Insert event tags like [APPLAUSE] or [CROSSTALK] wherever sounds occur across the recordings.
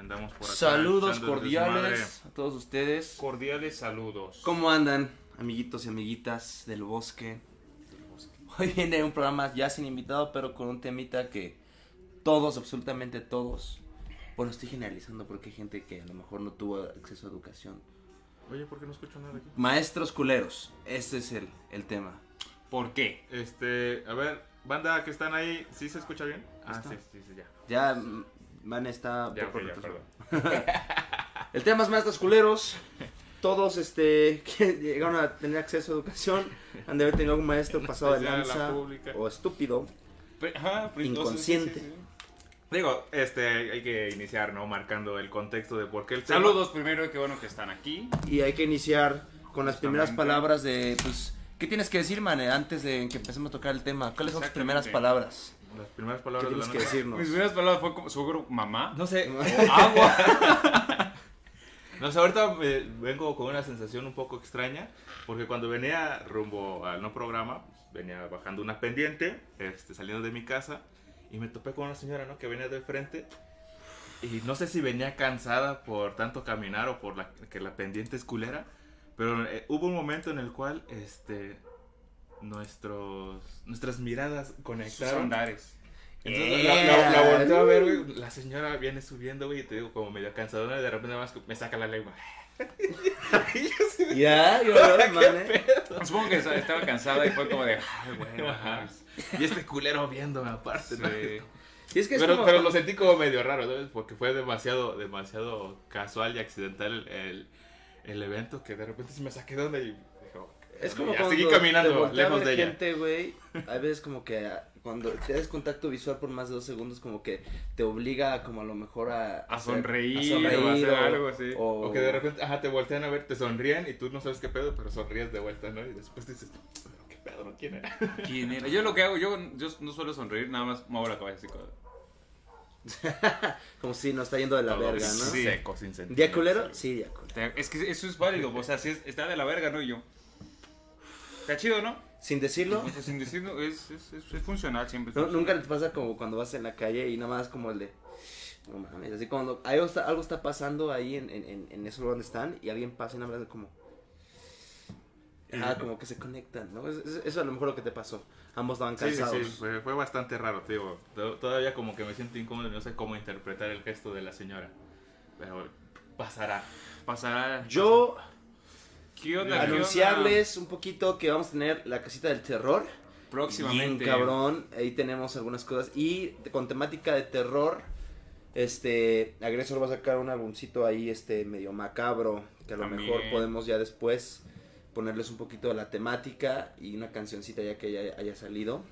Andamos por acá. Saludos cordiales a todos ustedes. Cordiales saludos. ¿Cómo andan, amiguitos y amiguitas del bosque? Hoy viene un programa ya sin invitado, pero con un temita que todos, absolutamente todos, bueno, estoy generalizando porque hay gente que a lo mejor no tuvo acceso a educación. Oye, ¿por qué no escucho nada aquí? Maestros culeros, ese es el, el tema. ¿Por qué? Este, a ver, banda que están ahí, ¿sí se escucha bien? Ah, Está. sí, sí, sí, ya. Ya, Man está... Ya, por ok, ya. [LAUGHS] El tema es maestros culeros. Todos este [LAUGHS] que llegaron a tener acceso a educación han de haber tenido algún maestro [LAUGHS] pasado de la lanza pública. o estúpido. Ajá, pero entonces, Inconsciente. sí, sí, sí. Digo, este, hay que iniciar, ¿no? Marcando el contexto de por qué el tema. Saludos primero, y qué bueno que están aquí. Y hay que iniciar con las primeras palabras de, pues, ¿qué tienes que decir, man, antes de que empecemos a tocar el tema? ¿Cuáles son tus primeras palabras? Las primeras ¿Qué palabras de la tienes que decirnos? Mis primeras palabras fue como seguro mamá. No sé, o [LAUGHS] agua. No sé, ahorita me- vengo con una sensación un poco extraña, porque cuando venía rumbo al no programa, pues, venía bajando una pendiente, este, saliendo de mi casa, y me topé con una señora, ¿no? Que venía de frente, y no sé si venía cansada por tanto caminar o por la, que la pendiente es culera, pero eh, hubo un momento en el cual, este, nuestros, nuestras miradas Sus conectaron. andares. Entonces la, la, la volteo a ver, güey. La señora viene subiendo, güey, y te digo, como medio cansadona, y de repente más me saca la lengua. [LAUGHS] Ya, [LAUGHS] yo, man, eh. Supongo que estaba cansada y fue como de, ay, bueno, pues, Y este culero viéndome aparte, ¿no? sí. Y es que es Pero, como- pero lo sentí como medio raro, ¿sabes? Porque fue demasiado, demasiado casual y accidental el, el, el evento que de repente se me saqué de y dijo, Es como cuando seguí te caminando lejos de ella. gente, güey, a veces como que ah, cuando tienes contacto visual por más de dos segundos como que te obliga como a lo mejor a... A hacer- sonreír, a sonreír o a hacer o- algo así. o- O que de repente, ajá, te voltean a ver, te sonríen y tú no sabes qué pedo, pero sonríes de vuelta, ¿no? Y después dices, pero qué pedo, ¿no? ¿Quién era? [LAUGHS] ¿Quién era? Yo lo que hago, yo, yo no suelo sonreír, nada más muevo la cabeza así como... [LAUGHS] Como si nos está yendo de la Todo verga, ¿no? Sí. Seco, sin sentido. ¿Día culero? Sí, día culero. Es que eso es válido, o sea, si es- está de la verga, ¿no? Y yo... Está chido, ¿no? Sin decirlo, O sea, sin decirlo, es, es, es, es funcional siempre. No, funcional. nunca te pasa como cuando vas en la calle y nada más como el de. No mames, así cuando algo está, algo está pasando ahí en, en, en, ese lugar donde están y alguien pasa y nada más como. Ah, como que se conectan, ¿no? Es- es- Eso es a lo mejor lo que te pasó. Ambos estaban Sí, sí, cansados. sí, fue, fue bastante raro, te digo. To- Todavía como que me siento incómodo y no sé cómo interpretar el gesto de la señora. Pero pasará. Pasará... Yo, ¿Qué onda? ¿Qué onda? anunciarles un poquito que vamos a tener la casita del terror. Próximamente. Bien cabrón, ahí tenemos algunas cosas. Y con temática de terror, este, Agresor va a sacar un álbumcito ahí, este, medio macabro, que a lo También. mejor podemos ya después ponerles un poquito de la temática y una cancioncita ya que ya haya salido.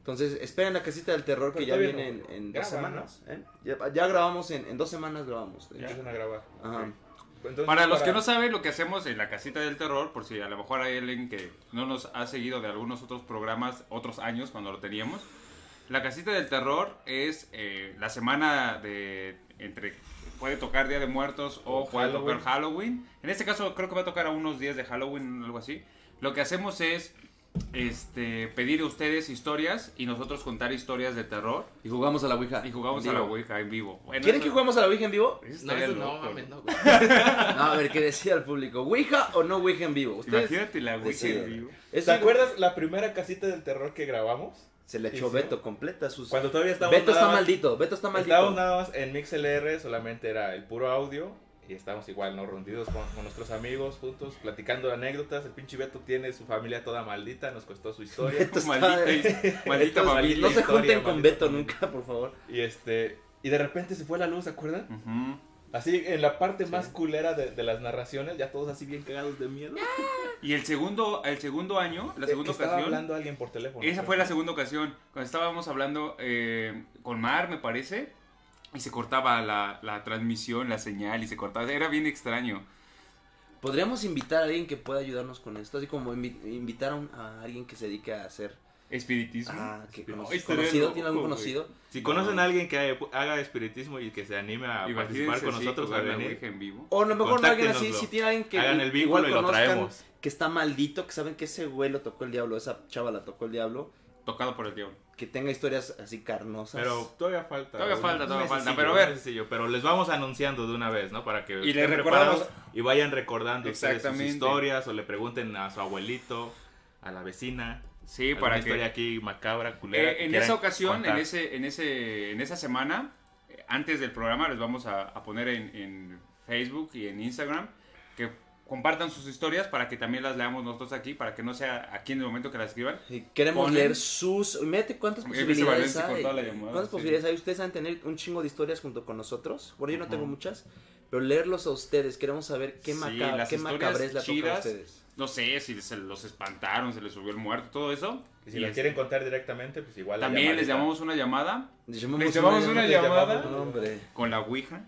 Entonces, esperen la casita del terror que Pero ya viene no en, en dos semanas. ¿eh? Ya, ya grabamos, en, en dos semanas grabamos. Ya empiezan a grabar. Ajá. Entonces, Para los que no saben lo que hacemos en la casita del terror, por si a lo mejor hay alguien que no nos ha seguido de algunos otros programas, otros años cuando lo teníamos, la casita del terror es eh, la semana de entre puede tocar Día de Muertos o, O puede Halloween. tocar Halloween. En este caso creo que va a tocar a unos días de Halloween, algo así. Lo que hacemos es este pedir a ustedes historias y nosotros contar historias de terror Y jugamos a la Ouija. y jugamos en a la vivo. Ouija en vivo. Bueno, ¿Quieren eso- que juguemos a la Ouija en vivo? No, estaría eso no, loco, mames, ¿no? no, güey. [LAUGHS] No, a ver, ¿qué decía el público? ¿Ouija o no Ouija en vivo? Ustedes Imagínate la Ouija deciden. en vivo. ¿Te acuerdas la primera casita del terror que grabamos? Se le echó Sí, sí. Beto completa sus... Cuando todavía estábamos Beto nada está más- maldito, Beto está maldito. Estábamos nada más en MixLR, solamente era el puro audio. Y estábamos igual, ¿no? Rondidos con, con nuestros amigos, juntos, platicando anécdotas. El pinche Beto tiene su familia toda maldita, nos costó su historia. [LAUGHS] Beto está- Maldita, maldita. No se historia, junten con maldita Beto familia. nunca, por favor. y este. Y de repente se fue la luz, ¿se acuerdan? Así, en la parte más culera de, de las narraciones, ya todos así bien cagados de miedo. [LAUGHS] Y el segundo, el segundo año, la Eh, segunda estaba ocasión, hablando alguien por teléfono. esa creo. fue la segunda ocasión, cuando estábamos hablando eh, con Mar, me parece, y se cortaba la, la transmisión, la señal, y se cortaba, era bien extraño. Podríamos invitar a alguien que pueda ayudarnos con esto, así como invi- invitar a, un- a alguien que se dedique a hacer... Espiritismo. Ah, que cono- estaría conocido, loco, ¿tiene algún conocido? Si conocen a alguien que haga espiritismo y que se anime a Imagínense participar con nosotros a venir, en vivo. O a lo mejor no alguien así, si tiene alguien que hagan el igual y lo traemos. que está maldito, que saben que ese güey lo tocó el diablo, esa chava la tocó el diablo. Tocado por el diablo. Que tenga historias así carnosas. Pero todavía falta. Todavía falta, todavía falta, pero a ver. mesecillo, pero les vamos anunciando de una vez, ¿no? Para que Y les recordamos- y vayan recordando ustedes sus historias o le pregunten a su abuelito, a la vecina. Sí, para que... historia aquí macabra, culera. Eh, en esa ocasión, en, ese, en, ese, en esa semana, eh, antes del programa, les vamos a, a poner en, en Facebook y en Instagram que compartan sus historias para que también las leamos nosotros aquí, para que no sea aquí en el momento que las escriban. Y queremos Ponen- leer sus. Mírate cuántas posibilidades hay. la llamada, ¿Cuántas sí. posibilidades hay? Ustedes van a tener un chingo de historias junto con nosotros. Bueno, yo no tengo Ujú. muchas. Pero leerlos a ustedes. Queremos saber qué, Sí, maca las qué historias macabrez le toca a ustedes. No sé si se los espantaron, se les subió el muerto, todo eso. Y si Y la es- quieren contar directamente, pues igual. la También les llamamos una llamada Les Les llamamos una llamada. No, hombre. con la Ouija.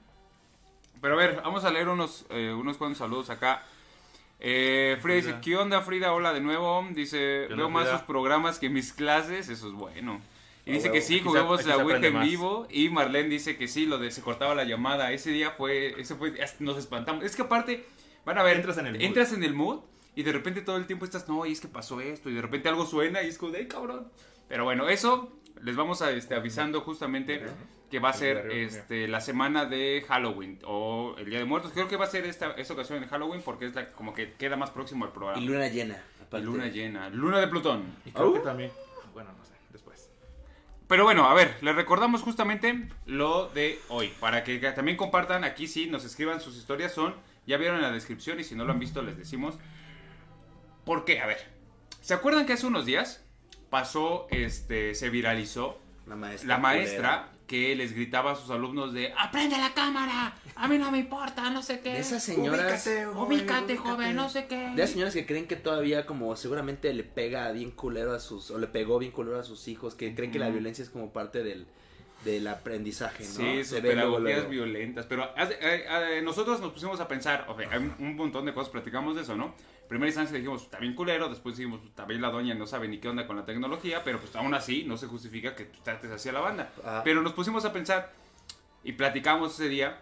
Pero a ver, vamos a leer unos, eh, unos cuantos saludos acá. Eh, Frida dice. ¿qué onda Frida? Hola de nuevo. Dice, ¿Qué onda, veo más Frida? sus programas que mis clases. Eso es bueno. Y dice que sí, aquí la Ouija en vivo. Y Marlene dice que sí, lo de se cortaba la llamada. Ese día fue, ese fue, nos espantamos. Es que aparte, van a ver, Entras en el mood. entras en el mood y de repente todo el tiempo estás, no, y es que pasó esto. Y de repente algo suena y es como de, "Ay, cabrón. Pero bueno, eso les vamos a este, avisando justamente que va a ser este, la semana de Halloween o el Día de Muertos. Creo que va a ser esta, esta ocasión en Halloween porque es la, como que queda más próximo al programa. Y luna llena. Y aparte. luna llena. Luna de Plutón. Y creo ¿Au? que también. Bueno, no sé, después. Pero bueno, a ver, les recordamos justamente lo de hoy. Para que también compartan aquí, sí, nos escriban sus historias. Son, ya vieron en la descripción y si no lo han visto les decimos. ¿Por qué? A ver, ¿se acuerdan que hace unos días pasó, este, se viralizó La maestra. la maestra que les gritaba a sus alumnos de ¡Aprende la cámara! A mí no me importa, no sé qué. De esas señoras. Ubícate, joven, Ubícate, ubícate. joven, no sé qué. De las señoras que creen que todavía como seguramente le pega bien culero a sus, o le pegó bien culero a sus hijos, que creen que la violencia es como parte del, del aprendizaje, ¿no? Sí, sus Se pedagogías violentas. Pero hace- eh, eh, nosotros nos pusimos a pensar, o sea, hay un- un montón de cosas, platicamos de eso, ¿no? Primera instancia dijimos, está bien culero, después dijimos, bien la doña no sabe ni qué onda con la tecnología, pero pues aún así no se justifica que tú trates así a la banda. Ah. Pero nos pusimos a pensar y platicamos ese día,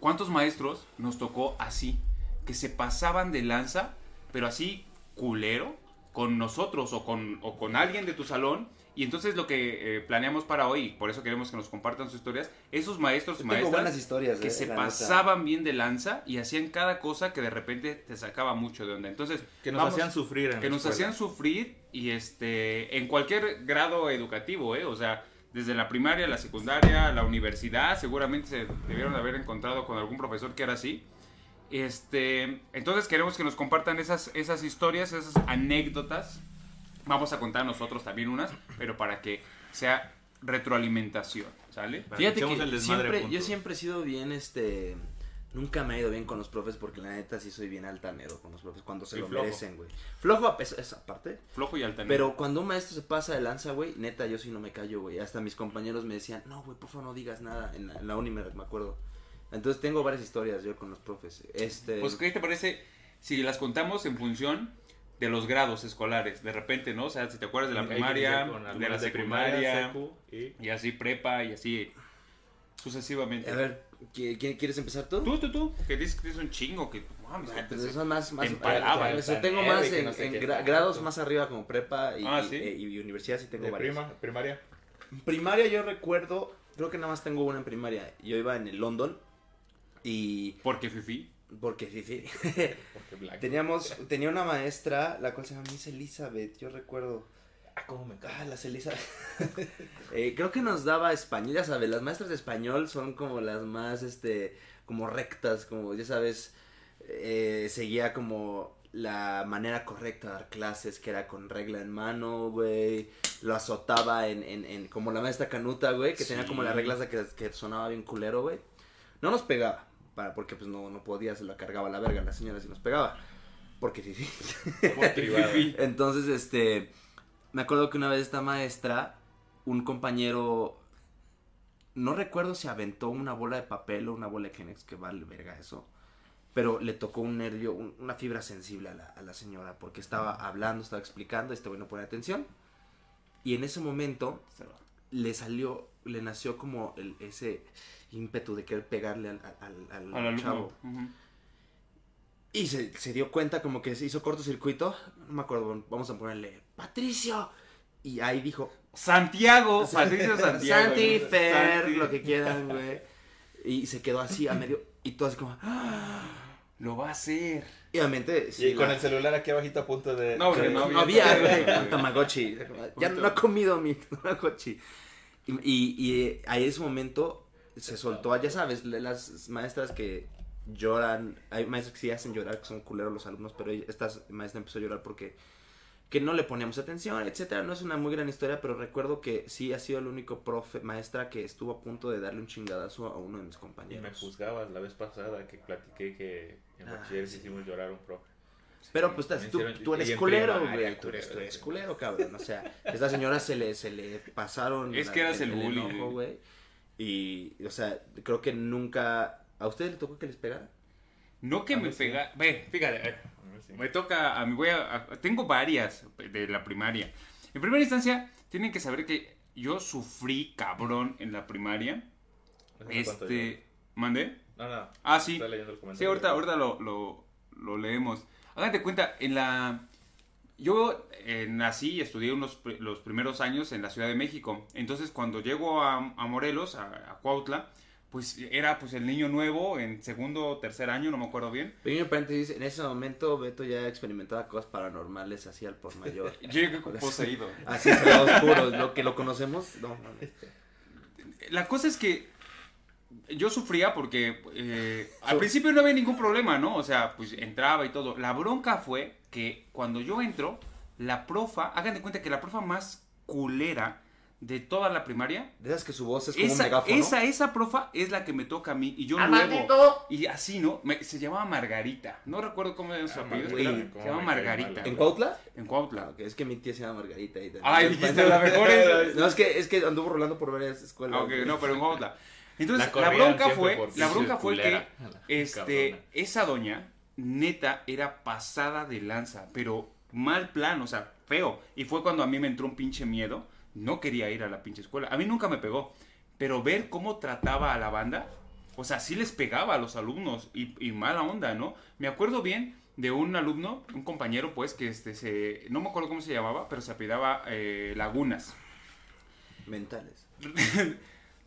¿cuántos maestros nos tocó así? Que se pasaban de lanza, pero así culero, con nosotros o con, o con alguien de tu salón. Y entonces lo que eh, planeamos para hoy, y por eso queremos que nos compartan sus historias, esos maestros y maestras buenas historias, que eh, se pasaban bien de lanza y hacían cada cosa que de repente te sacaba mucho de onda. Entonces, Que nos vamos- hacían sufrir. en que nos escuela. hacían sufrir y este en cualquier grado educativo, ¿eh? O sea, desde la primaria, la secundaria, la universidad, seguramente se debieron de haber encontrado con algún profesor que era así. Este, entonces queremos que nos compartan esas, esas historias, esas anécdotas. Vamos a contar nosotros también unas, pero para que sea retroalimentación, ¿sale? Para Fíjate que el desmadre siempre, yo siempre he sido bien, este... Nunca me ha ido bien con los profes porque la neta sí soy bien altanero con los profes cuando se Y lo flojo. merecen, güey. Flojo a pesar- esa parte. Flojo y altanero. Pero cuando un maestro se pasa de lanza, güey, neta, yo sí no me callo, güey. Hasta mis compañeros me decían, no, güey, por favor no digas nada. En la, en la uni me, me acuerdo. Entonces tengo varias historias yo con los profes. Este... Pues, ¿qué te parece si las contamos en función de los grados escolares? De repente, ¿no? O sea, si te acuerdas de la primaria, de la secundaria, secu, y y así prepa, y así sucesivamente. A ver, ¿qui- qui- ¿quieres empezar tú? Tú, tú, tú, que dices que tienes un chingo, que mames, Ah, pues son más, más empalaba, eh, tengo más en, no sé en qué gra- tanto. grados más arriba como prepa y, Ah, y- ¿sí? y universidad sí tengo de varios. prima, primaria. Primaria yo recuerdo, creo que nada más tengo una en primaria. Yo iba en el London y Porque Fifi. Porque sí, sí. [LAUGHS] Porque teníamos tenía una maestra la cual se llama Miss Elizabeth, yo recuerdo. Ah, cómo me encanta. Ah, las Elizabeth. [LAUGHS] Eh, creo que nos daba español, ya sabes, las maestras de español son como las más, este, como rectas, como, ya sabes, eh, seguía como la manera correcta de dar clases, que era con regla en mano, güey, lo azotaba en, en, en como la maestra Canuta, güey, que tenía como las reglas de que, que sonaba bien culero, güey. No nos pegaba, para, porque pues no, no podía, se la cargaba la verga la señora si nos pegaba, porque sí, sí. [LAUGHS] Entonces, este, me acuerdo que una vez esta maestra, un compañero, no recuerdo si aventó una bola de papel o una bola de Kleenex, que vale verga eso, pero le tocó un nervio, un- una fibra sensible a la, a la señora, porque estaba hablando, estaba explicando, este güey no pone atención, y en ese momento le salió, le nació como el- ese ímpetu de querer pegarle al, al- al- Al alumno. chavo. Ujú. Y se, se dio cuenta como que se hizo cortocircuito. No me acuerdo, vamos a ponerle Patricio. Y ahí dijo, Santiago, [LAUGHS] Patricio Santiago. Santi. Fer, Santi. lo que quieran, güey. Y se quedó así a medio. Y todo así como. ¡ah! Lo va a hacer. Y obviamente. sí, y con la- el celular aquí abajito a punto de... No, porque no No había, güey, [LAUGHS] un Tamagotchi. Ya no ha comido mi [LAUGHS] Tamagotchi. Y, y, y a ese momento se soltó, ya sabes, las maestras que lloran, hay maestras que sí hacen llorar, que son culeros los alumnos, pero esta maestra empezó a llorar porque que no le poníamos atención, etcétera. No es una muy gran historia, pero recuerdo que sí ha sido el único profe, maestra que estuvo a punto de darle un chingadazo a uno de mis Y me compañeros. juzgabas la vez pasada que platiqué que en Ah, bachiller sí. hicimos llorar a un profe. Pero pues estás- tú, tú eres culero, güey. Tú tú eres culero, cabrón. O sea, a esta señora se le, se le pasaron. [LAUGHS] Es que eras el bully, enojo, güey. güey. Y, o sea, creo que nunca. ¿A ustedes le tocó que les pegara? No que A me mí sí. pega. Ve, fíjate. eh, Sí. Me toca, a mí voy a, a- tengo varias de la primaria. En primera instancia, tienen que saber que yo sufrí cabrón en la primaria. Este, ¿mandé? No, no. Ah, sí. Estoy leyendo el comentario. Sí, ahorita, ahorita lo, lo, lo leemos. Háganse cuenta, en la... Yo eh, nací y estudié unos, los primeros años en la Ciudad de México. Entonces, cuando llego a, a Morelos, a, a Cuautla, pues era pues el niño nuevo en segundo o tercer año, no me acuerdo bien. Pequeño paréntesis, en ese momento Beto ya experimentaba cosas paranormales así al por mayor. [LAUGHS] Yo llegué poseído. [LAUGHS] Así se va oscuro, lo que lo conocemos, no mames. La cosa es que yo sufría porque eh, al principio no había ningún problema, ¿no? O sea, pues entraba y todo. La bronca fue que cuando yo entro, la profa, hagan de cuenta que la profa más culera de toda la primaria, De esas que su voz es como un esa, megáfono. esa, esa profa es la que me toca a mí y yo luego... ¡Amandito! Y así, ¿no? Me- se llamaba Margarita. No recuerdo cómo era su Ah, apellido. se llama Margarita. ¿En Cuautla? En Ah, Cuautla. ok, es que mi tía se llama Margarita. Y Ay, dijiste la mejor es- [LAUGHS] No, es que, es que anduvo rolando por varias escuelas. Ah, ok, no, pero en Cuautla. Entonces, La la, bronca fue, la bronca fue que este, esa doña, neta, era pasada de lanza, pero mal plan, o sea, feo. Y fue cuando a mí me entró un pinche miedo. No quería ir a la pinche escuela. A mí nunca me pegó. Pero ver cómo trataba a la banda, o sea, sí les pegaba a los alumnos y, y mala onda, ¿no? Me acuerdo bien de un alumno, un compañero, pues, que este se. No me acuerdo cómo se llamaba, pero se apellidaba eh, Lagunas. Mentales. [LAUGHS]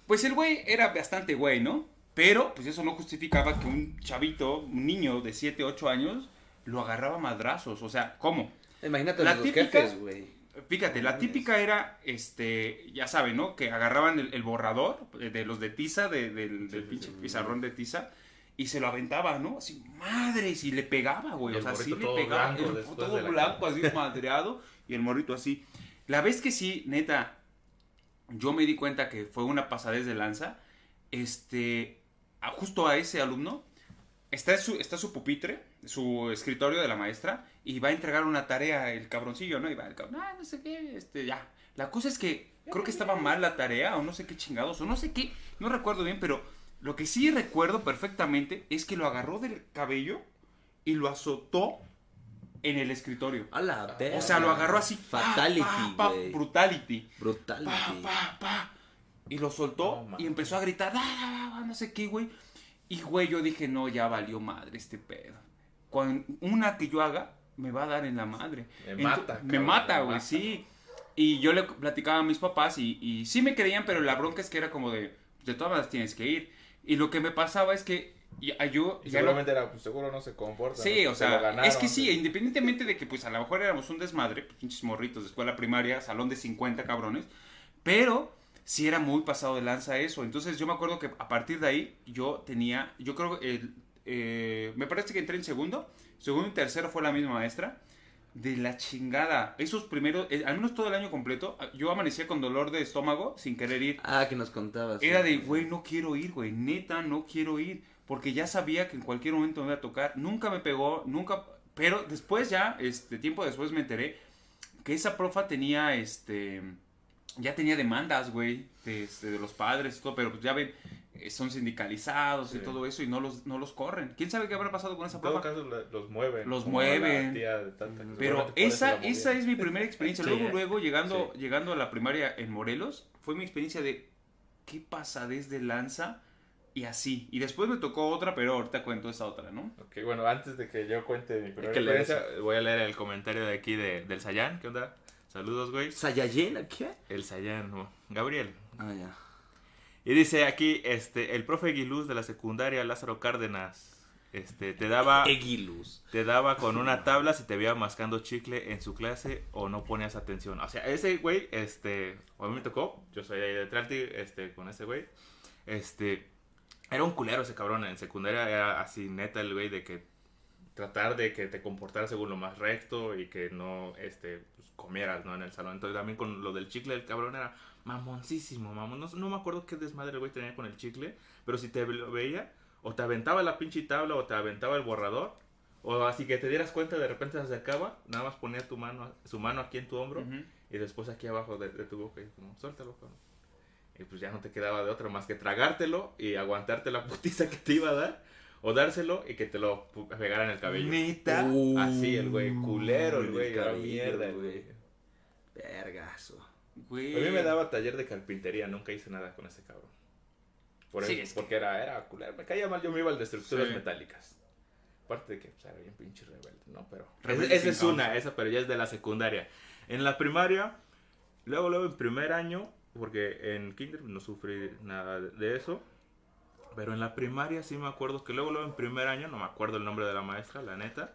Pues el güey era bastante güey, ¿no? Pero, pues eso no justificaba que un chavito, un niño de 7, 8 años, lo agarraba a madrazos. O sea, ¿cómo? Imagínate La los típica- güey. Fíjate, la típica era, este, ya saben, ¿no? Que agarraban el, el borrador de, los de tiza, de- del, del sí, pinche sí. pizarrón de tiza, y se lo aventaba, ¿no? Así, madres, y le pegaba, güey. O sea, sí le todo pegaba. blanco el- después todo blanco, así [LAUGHS] madreado, y el morrito así. La vez que sí, neta, yo me di cuenta que fue una pasadez de lanza, este, a- justo a ese alumno, está su, está su pupitre, su escritorio de la maestra, y va a entregar una tarea el cabroncillo, ¿no? Y va el cabrón, ah, no sé qué, este, ya. La cosa es que creo que estaba mal la tarea, o no sé qué chingados, o no sé qué, no recuerdo bien, pero lo que sí recuerdo perfectamente es que lo agarró del cabello y lo azotó en el escritorio. A la verga. O sea, lo agarró así. pa, Fatality, pa, pa, güey. brutality. Brutality. Pa, pa, pa. Y lo soltó mames. y empezó a gritar, "Ah, ah, ah", no sé qué, güey. Y, güey, yo dije, no, ya valió madre este pedo. Con una que yo haga, me va a dar en la madre. Me mata, Me cabrón, mata, me güey, mata. sí. Y yo le platicaba a mis papás y, y sí me creían, pero la bronca es que era como de, de todas maneras tienes que ir. Y lo que me pasaba es que ya- yo... Y seguramente era, pues seguro no se comporta. Sí, ¿no? o Se sea, ganaron, es que sí, ¿no? independientemente de que pues a lo mejor éramos un desmadre, pinches morritos de escuela primaria, salón de 50 cabrones, pero sí era muy pasado de lanza eso. Entonces yo me acuerdo que a partir de ahí yo tenía, yo creo que el, eh, me parece que entré en segundo, segundo y tercero fue la misma maestra. De la chingada. Esos primeros, eh, al menos todo el año completo, yo amanecía con dolor de estómago sin querer ir. Ah, que nos contabas. Era sí. de, güey, no quiero ir, güey, neta, no quiero ir, porque ya sabía que en cualquier momento me iba a tocar, nunca me pegó, nunca, pero después ya, este, tiempo después me enteré que esa profa tenía, este, ya tenía demandas, güey, de, este, de los padres y todo, pero pues ya ven, eh, son sindicalizados y todo eso y no los, no los corren. ¿Quién sabe qué habrá pasado con esa En todo profa? caso, los mueven. Los mueven. tía de tanta que Pero esa, esa es mi primera experiencia. [LAUGHS] Sí. Luego, luego, llegando, Sí. llegando a la primaria en Morelos, fue mi experiencia de qué pasadez de lanza y así. Y después me tocó otra, pero ahorita cuento esa otra, ¿no? Ok, bueno, antes de que yo cuente mi primera experiencia, voy a leer el comentario de aquí de, del Sayán. ¿Qué onda? Saludos, güey. ¿Sayayen? ¿Qué? El Sayan, no, Gabriel. Ah, ya. Y dice aquí, este, el profe Guiluz de la secundaria, Lázaro Cárdenas, este, te daba, Eguiluz. te daba con una tabla si te veía mascando chicle en su clase o no ponías atención. O sea, ese güey, este, a mí me tocó, yo soy ahí de Tralti, este, con ese güey, este, era un culero ese cabrón, en secundaria era así neta el güey de que tratar de que te comportaras según lo más recto y que no, este, pues, comieras, ¿no? En el salón. Entonces también con lo del chicle, el cabrón era mamoncísimo, mamón. No, no me acuerdo qué desmadre el güey tenía con el chicle, pero si te lo veía, o te aventaba la pinche tabla o te aventaba el borrador, o así que te dieras cuenta, de repente se acercaba, nada más ponía tu mano, su mano aquí en tu hombro y después aquí abajo de, de tu boca y como, suéltalo, cabrón. Y pues ya no te quedaba de otra más que tragártelo y aguantarte la putiza que te iba a dar, o dárselo y que te lo pegara en el cabello. Neta. Así el güey, culero el güey, cabello, mierda el güey. Vergazo. Güey. A mí me daba taller de carpintería, nunca hice nada con ese cabrón. Por Sí, eso, es que- porque era, era culero, me caía mal, yo me iba al de estructuras Sí. metálicas. Aparte de que pues, era bien pinche rebelde, ¿no? Pero Rebelde esa sin es una, esa, pero ya es de la secundaria. En la primaria, luego, luego en primer año, porque en kinder no sufrí nada de eso. Pero en la primaria sí me acuerdo que luego, luego en primer año, no me acuerdo el nombre de la maestra, la neta.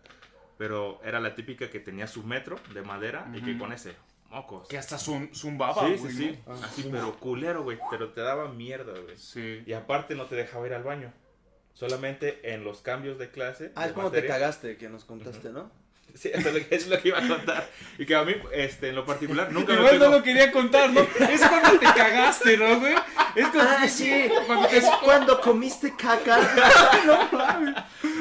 Pero era la típica que tenía su metro de madera y que con ese, mocos. Que hasta zum- zumbaba, Sí, güey, sí, sí. ¿no? Así, pero culero, güey. Pero te daba mierda, güey. Sí. Y aparte no te dejaba ir al baño. Solamente en los cambios de clase. Ah, de es como te cagaste que nos contaste, ¿no? Sí, eso es, lo que, eso es lo que iba a contar. Y que a mí, este, en lo particular, nunca me Igual no pegó. lo quería contar, ¿no? Es cuando te cagaste, ¿no, güey? Es cuando, Ah, sí. cuando te... Es cuando comiste caca. [LAUGHS]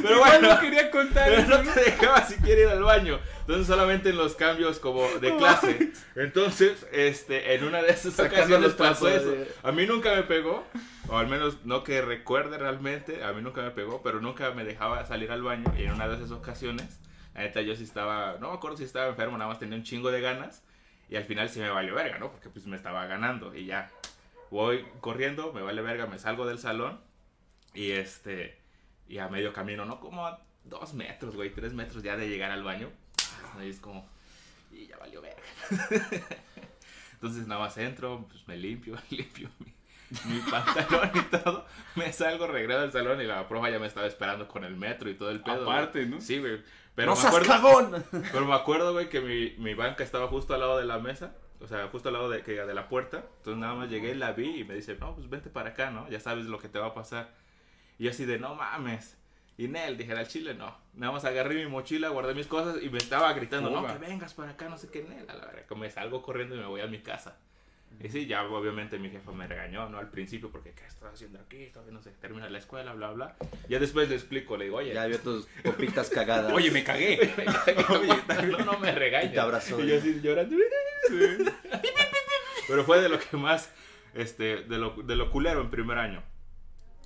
Pero Igual bueno, no quería contar pero eso, no ¿no? te dejaba siquiera ir al baño. Entonces solamente en los cambios como de clase. Entonces, este, en una de esas Sacando ocasiones pasó eso. de- A mí nunca me pegó, o al menos no que recuerde realmente, a mí nunca me pegó, pero nunca me dejaba salir al baño. Y en una de esas ocasiones, la neta yo sí estaba, no me acuerdo si estaba enfermo, nada más tenía un chingo de ganas. Y al final sí me valió verga, ¿no? Porque pues me estaba ganando y ya. Voy corriendo, me vale verga, me salgo del salón y este, y a medio camino, ¿no? Como a dos metros, güey, tres metros ya de llegar al baño. Y es como, y ya valió verga. [LAUGHS] Entonces nada más entro, pues me limpio, [LAUGHS] limpio mi, mi pantalón y todo. Me salgo, regreso al salón y la profa ya me estaba esperando con el metro y todo el pedo. güey. Aparte, ¿no? Sí, güey. Pero ¡No me seas acuerdo, cagón! [LAUGHS] pero me acuerdo, güey, que mi, mi banca estaba justo al lado de la mesa. O sea, justo al lado de, que, de la puerta. Entonces nada más llegué, la vi y me dice, no, pues vente para acá, ¿no? Ya sabes lo que te va a pasar. Y yo así de, no mames. Y Nel, dije, al chile no. Nada más agarré mi mochila, guardé mis cosas y me estaba gritando, no, que vengas para acá, no sé qué, Nel. A la verdad, que me salgo corriendo y me voy a mi casa. Y sí, ya obviamente mi jefa me regañó, ¿no? Al principio, porque ¿qué estás haciendo aquí? Todavía no sé, termina la escuela, bla, bla. Ya después le explico, le digo, oye, Ya vio tus popitas cagadas. [LAUGHS] Oye, me cagué. [LAUGHS] Oye, no, [LAUGHS] no me regañes. Y te abrazó. Y yo así llorando. Pero fue de lo que más, este, de lo, de lo culero en primer año.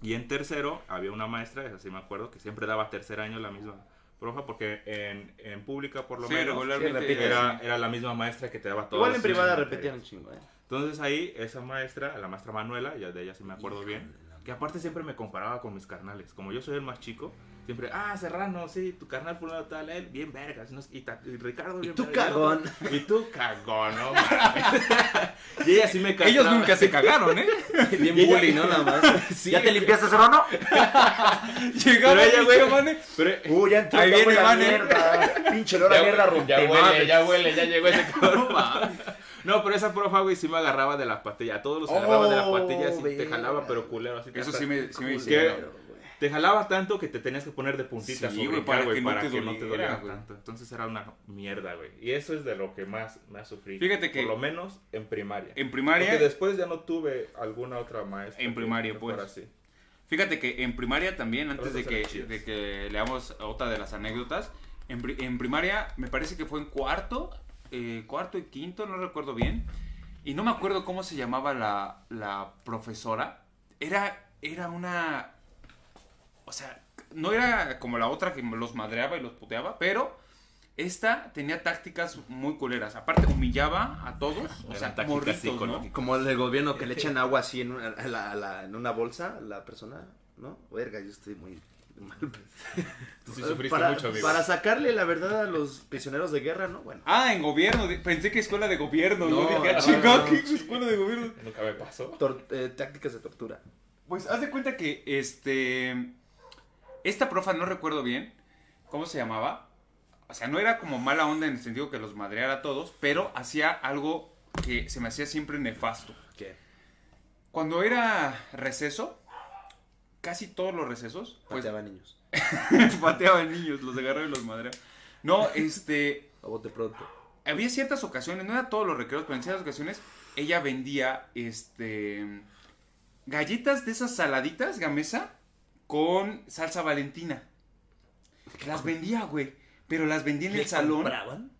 Y en tercero había una maestra, esa sí me acuerdo, que siempre daba tercer año la misma profa, porque en, en pública por lo Sí, menos regularmente. Sí, repite. era, era la misma maestra que te daba todo. Igual en privada repetían un chingo, ¿eh? Entonces ahí, esa maestra, la maestra Manuela, ya de ella sí me acuerdo bien, que aparte siempre me comparaba con mis carnales. Como yo soy el más chico, siempre, ah, Serrano, sí, tu carnal fulano tal, él, bien vergas. ¿no? Y, ta- y Ricardo, Y bien tú vergas, cagón. Y tú cagón, ¿no? [LAUGHS] y ella sí me castraba. Ellos nunca se cagaron, ¿eh? [LAUGHS] Bien Y ella- bully, ¿no? Nada más. [LAUGHS] Sí, ¿Ya te limpiaste, Serrano? Llegaron, ella, güey, mane. Pero, Uh, ya entró. Ahí ya viene Vane. mierda. Pinche olor a mierda ya huele, ya huele, ya llegó ese cabrón. No, pero esa profa, güey, sí me agarraba de la patilla. A todos los agarraba de la patilla, así te verga. jalaba, pero culero. Así te Eso sí me, sí me hicieron. Te jalaba tanto que te tenías que poner de puntitas Sí, brincar, para que no para te que no te doliera, doliera güey. tanto. Entonces era una mierda, güey. Y eso es de lo que más me ha sufrido. Fíjate que- Por lo menos en primaria. En Porque primaria, después ya no tuve alguna otra maestra. En primaria, pues. así. fíjate que en primaria también, antes de que, de que leamos otra de las anécdotas, en, pri- en primaria me parece que fue en cuarto, eh, cuarto y quinto, no recuerdo bien, y no me acuerdo cómo se llamaba la, la profesora. Era, era una... O sea, no era como la otra que los madreaba y los puteaba, pero esta tenía tácticas muy culeras. Aparte, humillaba a todos, o Eran sea. Como el del gobierno que le echan agua así en una, la- la- en una bolsa a la persona, ¿no? Verga, yo estoy muy [LAUGHS] Tú sí sufriste para, mucho, amigo. para sacarle la verdad a los prisioneros de guerra, ¿no? Bueno. Ah, en gobierno. Pensé que escuela de gobierno. No, No, dije, ah, no, chingado, no. ¿qué escuela de gobierno? Nunca me pasó. tor- eh, tácticas de tortura. Pues haz de cuenta que este. Esta profa no recuerdo bien. ¿Cómo se llamaba? O sea, no era como mala onda en el sentido que los madreara a todos, pero hacía algo que se me hacía siempre nefasto. ¿Qué? Cuando era receso, casi todos los recesos, pues Pateaba niños. [LAUGHS] pateaban niños, los agarraban y los madreaban. No, este. [LAUGHS] A bote pronto. había ciertas ocasiones, no era todos los recreos, pero en ciertas ocasiones ella vendía este galletas de esas saladitas, gamesa, con salsa valentina. Las vendía, güey. Pero las vendía en el ¿Le salón. compraban?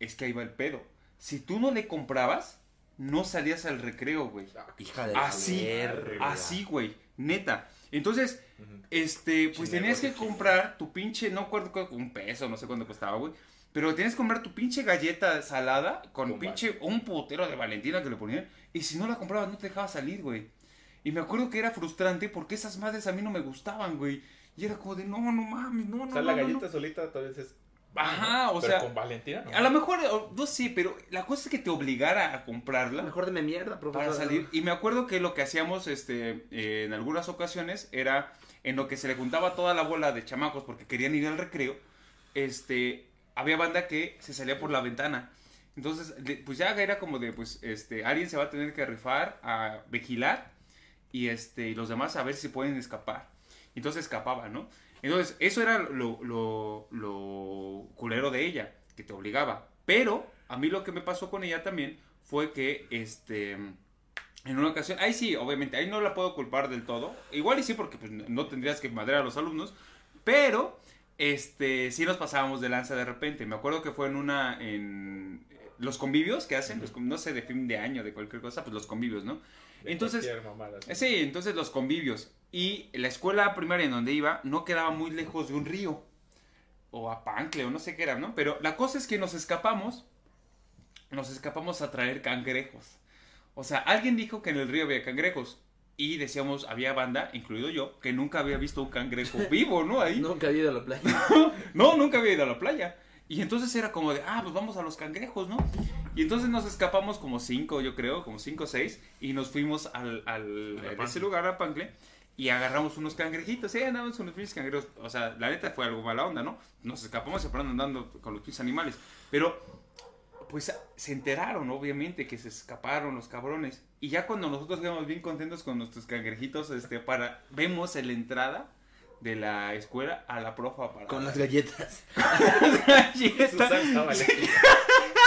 Es que ahí va el pedo. Si tú no le comprabas, no salías al recreo, güey. Hija de Así, así, güey. Neta. Entonces, este, pues tenías que comprar tu pinche, no acuerdo, cu- un peso, no sé cuánto costaba, güey. Pero tenías que comprar tu pinche galleta salada con pinche, un putero de Valentina que le ponían. Y si no la comprabas, no te dejaba salir, güey. Y me acuerdo que era frustrante porque esas madres a mí no me gustaban, güey. Y era como de, no, no mames, no, no, O sea, no, la no, no". galleta solita tal vez es. Ajá, o Pero sea, con Valentina. ¿no? A lo mejor, no sé, pero la cosa es que te obligara a comprarla Mejor deme mierda, profesor. para salir. Y me acuerdo que lo que hacíamos este, eh, en algunas ocasiones era en lo que se le juntaba toda la bola de chamacos porque querían ir al recreo. Este, había banda que se salía por la ventana. Entonces, de- pues ya era como de, pues, este, alguien se va a tener que rifar a vigilar y este, y los demás a ver si pueden escapar. Entonces escapaba, ¿no? Entonces, eso era lo, lo, lo culero de ella, que te obligaba. Pero, a mí lo que me pasó con ella también fue que, este, en una ocasión, ahí sí, obviamente, ahí no la puedo culpar del todo. Igual y sí, porque pues, no tendrías que madrear a los alumnos, pero, este, sí nos pasábamos de lanza de repente. Me acuerdo que fue en una, en los convivios que hacen, los no sé, de fin de año, de cualquier cosa, pues los convivios, ¿no? De Entonces, mamada, eh, Sí, entonces los convivios. Y la escuela primaria en donde iba no quedaba muy lejos de un río. O a Pancle, o no sé qué era, ¿no? Pero la cosa es que nos escapamos. Nos escapamos a traer cangrejos. O sea, alguien dijo que en el río había cangrejos. Y decíamos, había banda, incluido yo, que nunca había visto un cangrejo [LAUGHS] vivo, ¿no? Ahí. Nunca había ido a la playa. [LAUGHS] No, nunca había ido a la playa. Y entonces era como de, ah, pues vamos a los cangrejos, ¿no? Y entonces nos escapamos como cinco, yo creo, como cinco o seis, y nos fuimos al, al A a ese lugar, a Pancle, y agarramos unos cangrejitos, sí, andamos con los pinches cangrejos. O sea, la neta fue algo mala onda, ¿no? Nos escapamos y fueron andando con los pinches animales. Pero, pues se enteraron, obviamente, que se escaparon los cabrones. Y ya cuando nosotros quedamos bien contentos con nuestros cangrejitos, este, para, vemos en la entrada de la escuela a la profa para Con las galletas. [LAUGHS] estaba lejos. [LAUGHS]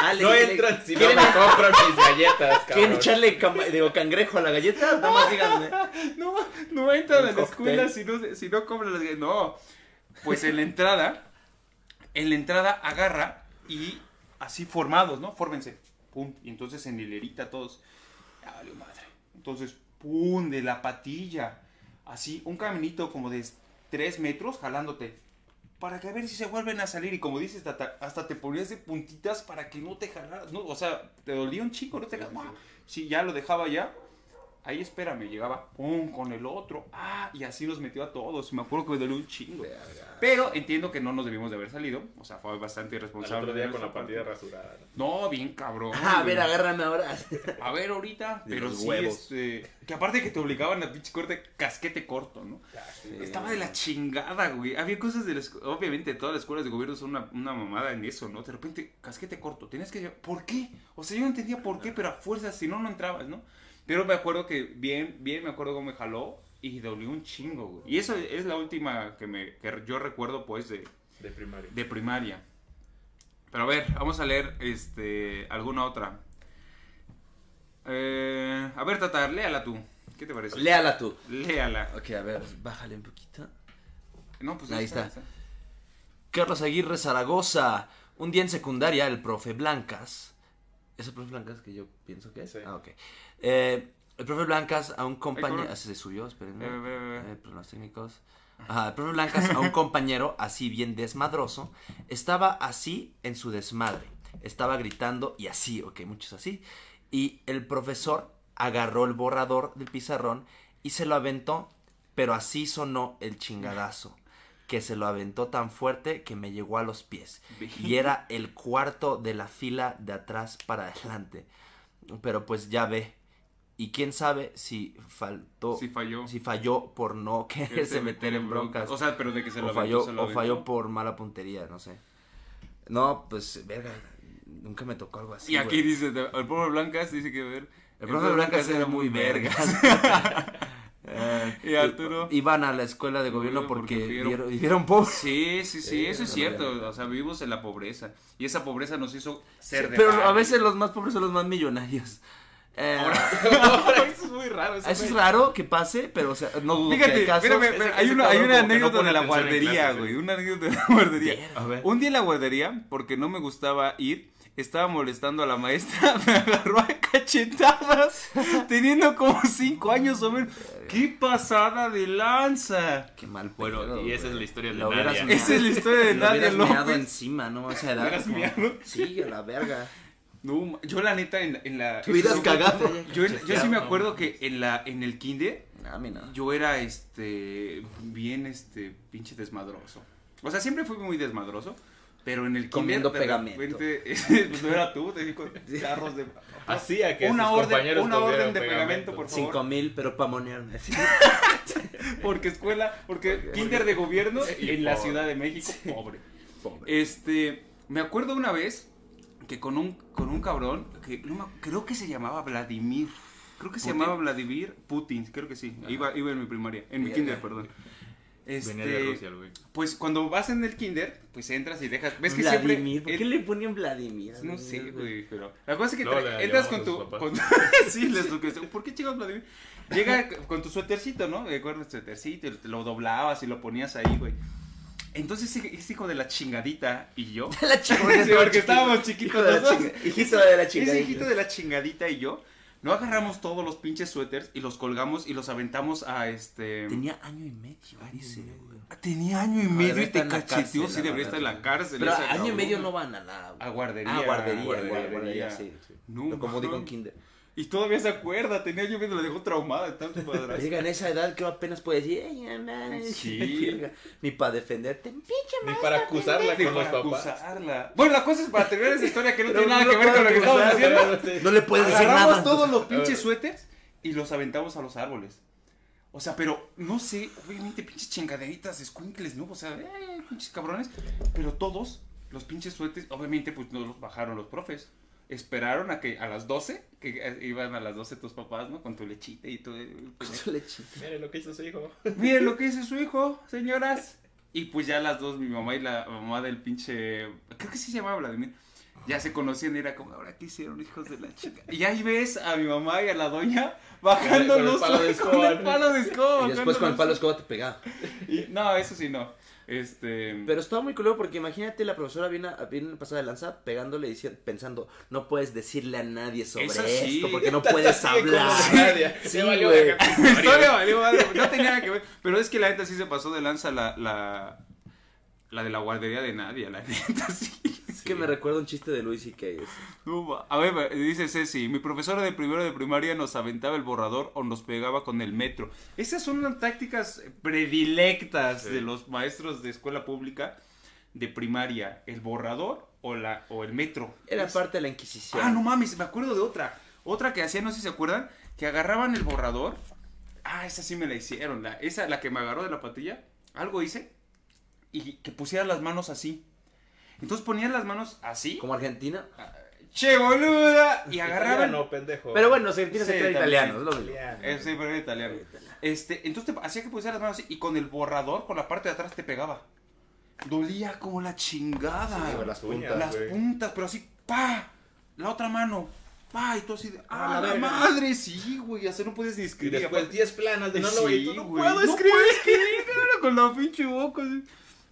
Ah, No le- entran si no ¿quieren, me compran mis galletas, [LAUGHS] ¿Quieren cabrón. echarle cama- digo, cangrejo a la galleta? Nada más díganme. no, no entran a la escuela si no, si no compran las galletas. No, pues en la entrada, en la entrada agarra y así formados, ¿no? Fórmense. Pum. Y entonces en hilerita todos. Ya valió madre. Entonces, pum, de la patilla. Así, un caminito como de 3 metros jalándote. Para que a ver si se vuelven a salir. Y como dices, Tata, hasta te ponías de puntitas para que no te jalaras. ¿no? O sea, te dolía un chico, no te ya lo dejaba ya, ahí espérame, llegaba, pum, con el otro. Ah, y así nos metió a todos. Me acuerdo que me dolió un chingo. Pero entiendo que no nos debimos de haber salido. O sea, fue bastante Al irresponsable. otro de día con la parte. rasurada. ¿no? No, bien cabrón. Ah, a ver, agárrame ahora. A ver ahorita. De pero los sí, huevos. este, que aparte que te obligaban a pinche corte casquete corto, ¿no? Estaba de la chingada, güey. Había cosas de la escu- Obviamente, todas las escuelas de gobierno son una, una mamada en eso, ¿no? De repente, casquete corto. Tenías que. ¿Por qué? O sea, yo no entendía por qué, pero a fuerzas, si no, no entrabas, ¿no? Pero me acuerdo que bien, bien me acuerdo cómo me jaló y dolió un chingo, güey. Y eso es la última que, me, que yo recuerdo, pues, de, De primaria. de primaria. Pero a ver, vamos a leer este alguna otra. Eh, a ver, Tata, léala tú. ¿Qué te parece? Léala tú. Léala. Ok, a ver, bájale un poquito. No, pues Ahí está. Carlos Aguirre Zaragoza. Un día en secundaria, el profe Blancas. ¿Es el profe Blancas que yo pienso que es? Sí. Ah, ok. Eh, el profe Blancas a un compañero. Ah, se subió, espérenme. Eh, problemas técnicos. Ajá, el profe Blancas a un compañero así bien desmadroso. Estaba así en su desmadre. Estaba gritando y así, ok, muchos así. Y el profesor agarró el borrador del pizarrón y se lo aventó, pero así sonó el chingadazo. que se lo aventó tan fuerte que me llegó a los pies. Y era el cuarto de la fila de atrás para adelante. Pero pues ya ve. Y quién sabe si faltó, Sí falló. si falló por no [LAUGHS] quererse meter en broncas. O sea, pero de que se lo falló, se lo o aventó. falló por mala puntería, no sé. No, pues, verga, nunca me tocó algo así. Y aquí güey. dice, el profe Blancas dice que ver. El profe Blancas era muy vergas. [LAUGHS] Eh, [LAUGHS] Y Arturo. Iban a la escuela de gobierno Porque porque vieron- vieron, vivieron pobres. Sí, sí, sí, eso es cierto. O sea, vivimos en la pobreza. Y esa pobreza nos hizo ser de Pero a veces los más pobres son los más millonarios. Eh, Ahora, [LAUGHS] eso es muy raro. eso es raro que pase, pero o sea, no dudo que Fíjate, hay casos. hay una, hay una que no anécdota pone de la guardería, güey. Una anécdota de la guardería. A ver. Un día en la guardería, porque no me gustaba ir, estaba molestando a la maestra, [LAUGHS] me agarró a cachetadas, teniendo como cinco años o menos. ¡Qué pasada de lanza! Qué mal Bueno, pedo, y esa güey. es la historia de Nadia. Esa es la historia de Nadia López. encima, ¿no? O sea, edad. como-? Sí, a la verga. No, yo la neta en, en la... Te hubieras cagado. Yo, yo sí me acuerdo que en la en el kinder A mí no. yo era este bien este pinche desmadroso. O sea, siempre fui muy desmadroso, pero en el Comiendo kinder de pegamento. repente- [LAUGHS] pues no era tú, te digo carros de [LAUGHS] Hacía que una sus orden, compañeros una orden de pegamento, por favor. Cinco mil, pero para monearme. [LAUGHS] Porque escuela, porque kinder de gobierno Y en la pobre. Ciudad de México, pobre. Este, me acuerdo una vez que con un con un cabrón que no me- creo que se llamaba Vladimir. Creo que se ¿Putin? llamaba Vladimir Putin, creo que sí. Iba, iba en mi primaria, en mi kinder, perdón. Este, Venía de Rusia, el güey. Pues cuando vas en el kinder, pues entras y dejas. ¿Ves que Vladimir, siempre. ¿por qué le ponían Vladimir? No sé, güey, pero la cosa es que tra- entras con tu, con [LAUGHS] [LAUGHS] sí, les lo que ¿por qué chicos Vladimir? Llega con tu suétercito, ¿no? De acuerdo, tu suétercito, lo doblabas y lo ponías ahí, güey. Entonces ese, ese hijo de la chingadita y yo, [LAUGHS] La [LAUGHS] chingada. Sí, porque estábamos chiquitos Hijo de los dos. Hijito de la ese chingada. hijito de la chingadita y yo, no agarramos todos los pinches suéteres y los colgamos y los aventamos a este Tenía año y medio, dice, güey. tenía año y medio y te en cacheteó, sí debería estar en la cárcel. Pero ese año y medio no van a la... A guardería. Ah, guardería, guardería, guardería, guardería. sí. sí. No, Lo confundí con mames. kinder. Y todavía se acuerda, tenía yo lo dejó traumada de tanto madrazo. Llega en esa edad que apenas puede decir, "Ey, mamá", Sí. [LAUGHS] Ni para defenderte. Pinche Ni maestra para acusarla Ni con los para papás. acusarla. Bueno, la cosa es para terminar esa historia que no [LAUGHS] tiene nada no que ver con lo que estamos acusar, diciendo. No le puedes decir Agarramos nada. todos los pinches suéteres y los aventamos a los árboles. O sea, pero no sé, obviamente pinches chingaderitas, escuincles, ¿no? O sea, eh, pinches cabrones. Pero todos los pinches suéteres, obviamente, pues no los bajaron los profes. Esperaron a que a las 12, que eh, iban a las 12 tus papás, ¿no? Con tu lechita y todo. Con leche. Mire lo que hizo su hijo. [LAUGHS] Miren lo que dice su hijo, señoras. Y pues ya las dos, mi mamá y la mamá del pinche. Creo que sí se llamaba Vladimir. Ya se conocían y era como, ahora qué hicieron, hijos de la chica. Y ahí ves a mi mamá y a la doña bajando Con el los palo de [LAUGHS] con escoba, el ¿no? palo de escoba. Y después con el palo de escoba te pegaba. Y- no, eso sí no. Este. Pero estaba muy culero porque imagínate la profesora viene, viene pasada de lanza pegándole y dici- pensando, no puedes decirle a nadie sobre Eso sí. esto porque no puedes [LAUGHS] hablar. [LAUGHS] Sí, Se valió [LAUGHS] güey. valió madre, No tenía nada que ver. Pero es que la neta sí se pasó de lanza la. La, la de la guardería de Nadia, la [LAUGHS] neta sí. Es que me recuerda un chiste de Luis y que No, A ver, dice Ceci, mi profesora de primero de primaria nos aventaba el borrador o nos pegaba con el metro. Esas son las tácticas predilectas Sí. de los maestros de escuela pública de primaria, el borrador o la o el metro. era Es- parte de la Inquisición. Ah, no mames, me acuerdo de otra. Otra que hacían, no sé si se acuerdan, que agarraban el borrador. Ah, esa sí me la hicieron, la esa la que me agarró de la patilla. Algo hice y que pusiera las manos así. Entonces ponían las manos así. Como Argentina. Che, boluda. Y agarraban. No, pendejo. Pero bueno, Argentina Sí, se cree italiano, es lo mismo. Eh, sí, pero era italiano. Este, entonces te hacía que pusieras las manos así y con el borrador, con la parte de atrás te pegaba. Dolía como la chingada. Sí, güey, las puntas. las güey. puntas, pero así, pa. La otra mano, pa. Y tú así de, A ah, la la, verga. madre, sí, güey. Así no puedes ni Y escribir. después aparte- 10 planas de no, no, Sí, y tú no güey. puedo No escribir. puedo escribir, [LAUGHS] con la pinche boca. así.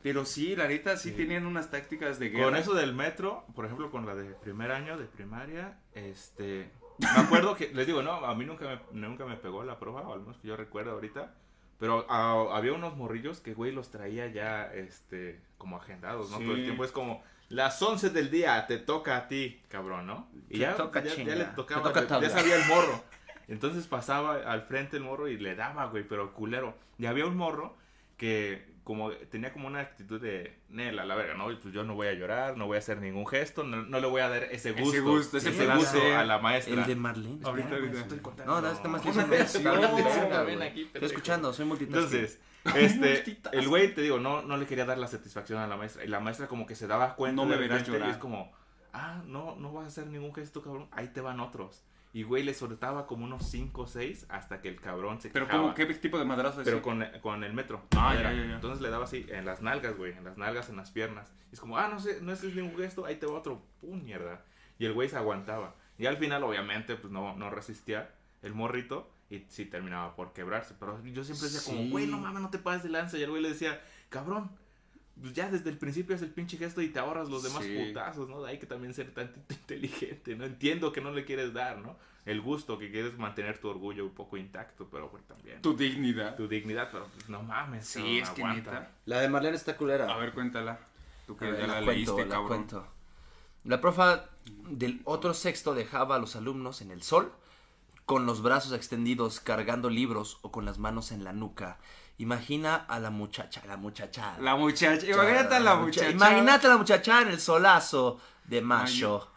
Pero sí, la neta, sí, Sí. tenían unas tácticas de guerra. Con eso del metro, por ejemplo, con la de primer año de primaria, este, me acuerdo que, les digo, no, a mí nunca me, nunca me pegó la prueba, o al menos que yo recuerdo ahorita, pero ah, había unos morrillos que, güey, los traía ya, este, como agendados, ¿no? Sí. Todo el tiempo es como, las 11 del día, te toca a ti, cabrón, ¿no? Y Te ya, toca ya, ya chinga. le tocaba, toca ya tabla. sabía el morro. Entonces pasaba al frente el morro y le daba, güey, pero culero. Y había un morro que como tenía como una actitud de, Nel, a la verga, ¿no? Pues yo no voy a llorar, no voy a hacer ningún gesto, no, no le voy a dar ese gusto, Ese gusto, ese a la maestra. El de Marlene. Ahorita. Estoy contando. No, no, más güey. aquí, Estoy escuchando, soy multitasking. Entonces, este, el güey, te digo, no, no le quería dar la satisfacción a la maestra. Y la maestra como que se daba cuenta. No me de verás repente, llorar. Y es como, ah, no, no vas a hacer ningún gesto, cabrón. Ahí te van otros. Y güey, le soltaba como unos 5 o 6 hasta que el cabrón se Pero como, ¿qué tipo de madrazo es Pero con, con el metro. Ah, ya, ya, ya. Entonces le daba así, en las nalgas, güey, en las nalgas, en las piernas. Y es como, ah, no sé, no es ningún gesto, ahí te va otro, pum, mierda. Y el güey se aguantaba. Y al final, obviamente, pues no, no resistía el morrito y sí terminaba por quebrarse. Pero yo siempre decía como, güey, no mames, no te pases de lanza. Y el güey le decía, cabrón, pues ya desde el principio es el pinche gesto y te ahorras los demás Sí. putazos, ¿no? De ahí que también ser tantito [LAUGHS] inteligente, ¿no? Entiendo que no le quieres dar, ¿no? El gusto, que quieres mantener tu orgullo un poco intacto, pero güey, también Tu dignidad. tu dignidad, pero pues, no mames. Sí, es que neta. La de Marlene está culera. A ver, cuéntala. Tú que ver, ya la, cuento, leíste, la cabrón. cuento. La profa del otro sexto dejaba a los alumnos en el sol, con los brazos extendidos cargando libros o con las manos en la nuca. Imagina a la muchacha, la muchacha. La muchacha. Imagínate a la muchacha. Imagínate a la muchacha en el solazo de mayo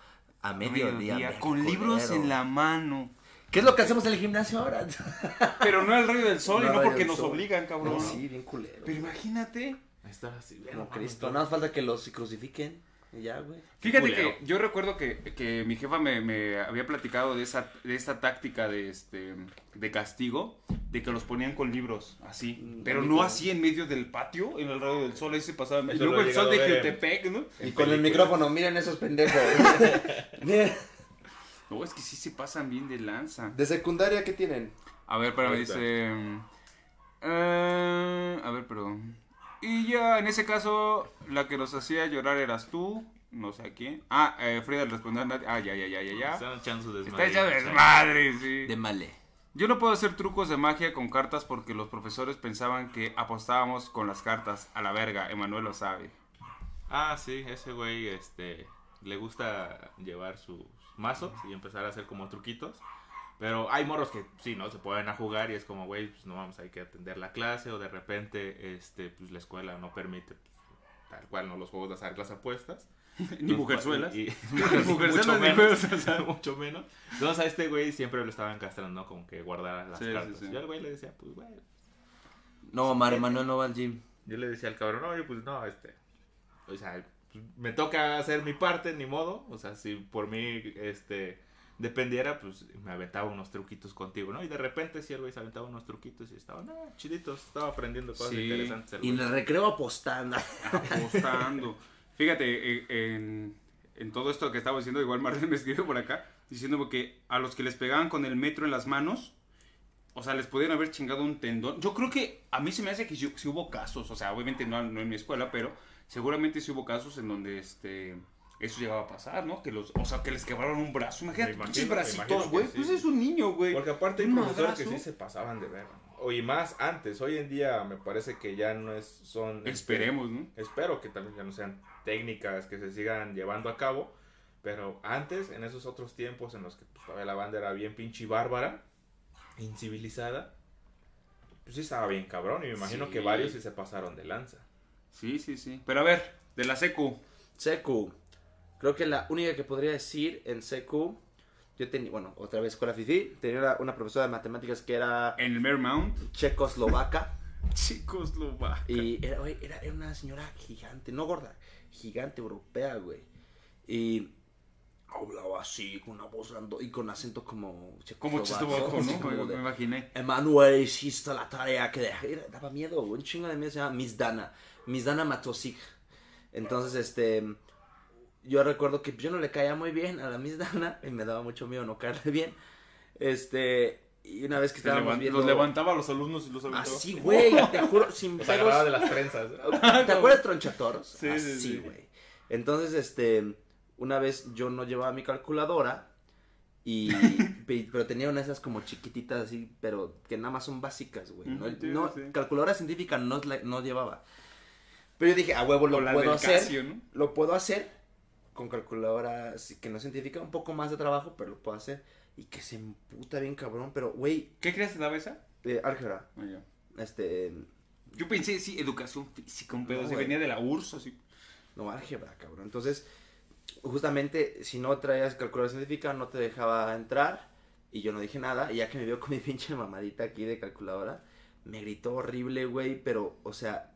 a mediodía. Con libros en la mano. ¿Qué es lo que hacemos en el gimnasio ahora? [LAUGHS] Pero no al rayo del sol No y no porque nos sol. obligan, cabrón. No, sí, bien culero. Pero imagínate. Ahí está así, Como Cristo. Nada más falta que los crucifiquen. Y ya, güey. Fíjate culero. que yo recuerdo que, que mi jefa me, me había platicado de esa de esta táctica de este de castigo, de que los ponían con libros así, Mm, pero no así en medio del patio, en el rayo del sol, ahí se pasaba. Y Eso luego el sol de Jutepec, ¿no? Y En con el micrófono, miren esos pendejos. [LAUGHS] No, es que sí se pasan bien de lanza. ¿De secundaria qué tienen? A ver, pero Ahorita. dice. eh, a ver, pero. Y ya, en ese caso, la que nos hacía llorar eras tú. No sé a quién. Ah, eh, Frida le respondió a nadie. Ah, ya, ya, ya, ya, ya. Están echando su Está desmadre. hecha desmadre, sí. De Male. Yo no puedo hacer trucos de magia con cartas porque los profesores pensaban que apostábamos con las cartas. A la verga, Emanuel lo sabe. Ah, sí, ese güey, este, le gusta llevar sus mazos y empezar a hacer como truquitos. Pero hay morros que sí, ¿no? Se pueden a jugar y es como, güey, pues no vamos, hay que atender la clase o de repente, este, pues la escuela no permite, pues, tal cual, ¿no? Los juegos de azar, las apuestas. [LAUGHS] Ni mujerzuelas. [LAUGHS] y- Mujerzuelas mucho ni menos, juegos [LAUGHS] mucho menos. Entonces a este güey siempre lo estaban castrando, ¿no? Como que guardara las Sí, cartas. sí. Yo al güey le decía, pues, güey, No, Mar Manuel no va al gym. yo le decía al cabrón, oye, pues no, este. O sea, pues, me toca hacer mi parte, ni modo. O sea, si por mí, este. Dependiera, pues me aventaba unos truquitos contigo, ¿no? Y de repente, sí, el güey se aventaba unos truquitos y estaban, no, chiditos. Estaba aprendiendo cosas Sí. interesantes. el Y en el recreo apostando. apostando. Fíjate, eh, en, en todo esto que estaba diciendo, igual Martín me escribe por acá, diciendo que a los que les pegaban con el metro en las manos, o sea, les podían haber chingado un tendón. Yo creo que a mí se me hace que sí hubo casos, o sea, obviamente no, no en mi escuela, pero seguramente sí hubo casos en donde este eso llegaba a pasar, ¿no? Que los, o sea, que les quebraron un brazo. Imagínate, pinches bracitos, güey. sí. Pues es un niño, güey. Porque aparte hay profesores que sí se pasaban de ver. O y más antes. Hoy en día me parece que ya no es, son. este, Esperemos, ¿no? espero que también ya no sean técnicas que se sigan llevando a cabo. Pero antes, en esos otros tiempos en los que pues, todavía la banda era bien pinche bárbara, incivilizada, pues sí estaba bien cabrón. Y me imagino Sí. que varios sí se pasaron de lanza. Sí, sí, sí. Pero a ver, de la secu. Secu. Creo que la única que podría decir en Secu. Yo tenía, bueno, otra vez escuela Fifi. Tenía una, profesora de matemáticas que era En el Mermount. checoslovaca. [LAUGHS] Chicos, lo va. Y era, güey, era, era una señora gigante, no gorda, gigante europea, güey. Y hablaba así, con una voz grande y con acento como Como checoslovaco, ¿no? como Me, de, me imaginé. Emanuel, hiciste la tarea que dejé. Daba miedo, un chingo de miedo. Se llama Miss Dana. Miss Dana Matosik. Entonces, este. Yo recuerdo que yo no le caía muy bien a la Miss Dana. Y me daba mucho miedo no caerle bien. Este. Y una vez que estábamos viendo. Los levantaba a los alumnos y los aventaba. Así, güey, [LAUGHS] te juro, sin Los agarraba de las trenzas. [LAUGHS] ¿Te acuerdas Tronchatoros? Sí, sí, Así, sí. güey. Entonces, este, una vez yo no llevaba mi calculadora y [LAUGHS] pe- pero tenía una de esas como chiquititas así, pero que nada más son básicas, güey. No, Ujú, sí, no- sí. calculadora científica no, no llevaba. Pero yo dije, a huevo lo puedo hacer. Casio, ¿no? Lo puedo hacer con calculadora que no científica, un poco más de trabajo, pero lo puedo hacer. Y que se emputa bien cabrón, pero güey, ¿Qué crees daba esa? eh, álgebra, este, Yo pensé, sí, educación física, un pedo. No, venía de la URSS, así. No, álgebra, cabrón. Entonces, justamente, si no traías calculadora científica, no te dejaba entrar. Y yo no dije nada. Y ya que me vio con mi [LAUGHS] pinche mamadita aquí de calculadora, me gritó horrible, güey. Pero, o sea,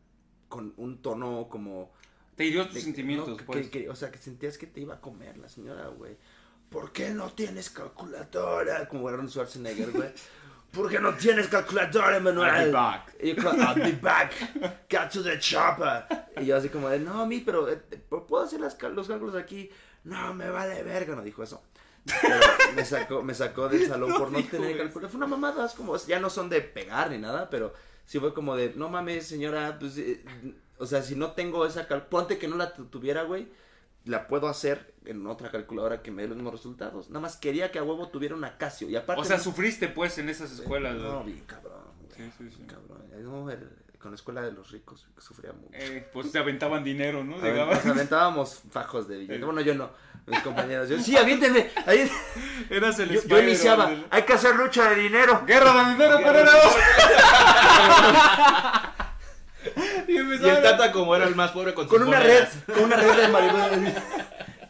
con un tono como. Te hirió tus de- sentimientos, no, que- pues. que- o sea, que sentías que te iba a comer la señora, güey. ¿Por qué no tienes calculadora? Como Aaron Schwarzenegger, güey. [LAUGHS] ¿Por qué no tienes calculadora, Manuel? I'll be back. Y yo, I'll be [LAUGHS] back. Got to the chopper. Y yo así como de, no, mi, pero eh, ¿puedo hacer las los cálculos aquí? No, me vale verga. No dijo eso. Pero me sacó, me sacó del [LAUGHS] salón No por no tener calculadora. Fue una mamada, es como, ya no son de pegar ni nada, pero sí fue como de, no mames, señora, pues, eh, o sea, si no tengo esa cal... Ponte que no la tu- tuviera, güey, la puedo hacer en otra calculadora que me dé los mismos resultados. Nada más quería que a huevo tuviera una Casio. Y aparte... O sea, sufriste, pues, en esas escuelas. No, bien cabrón, güey. Sí, sí, sí. bien cabrón. No, el- con la escuela de los ricos sufría mucho. Eh, pues te aventaban dinero, ¿no? Llegaban- nos aventábamos fajos de billetes. Bueno, yo no. Mis compañeros. Yo, sí, aviéntenme. Ahí, [LAUGHS] Eras el yo, yo iniciaba. del- Hay que hacer lucha de dinero. ¡Guerra de dinero, Pereira! [LAUGHS] [LAUGHS] y Y el Tata, como era el más pobre con sus Con una red. Con una red de marihuana. [LAUGHS]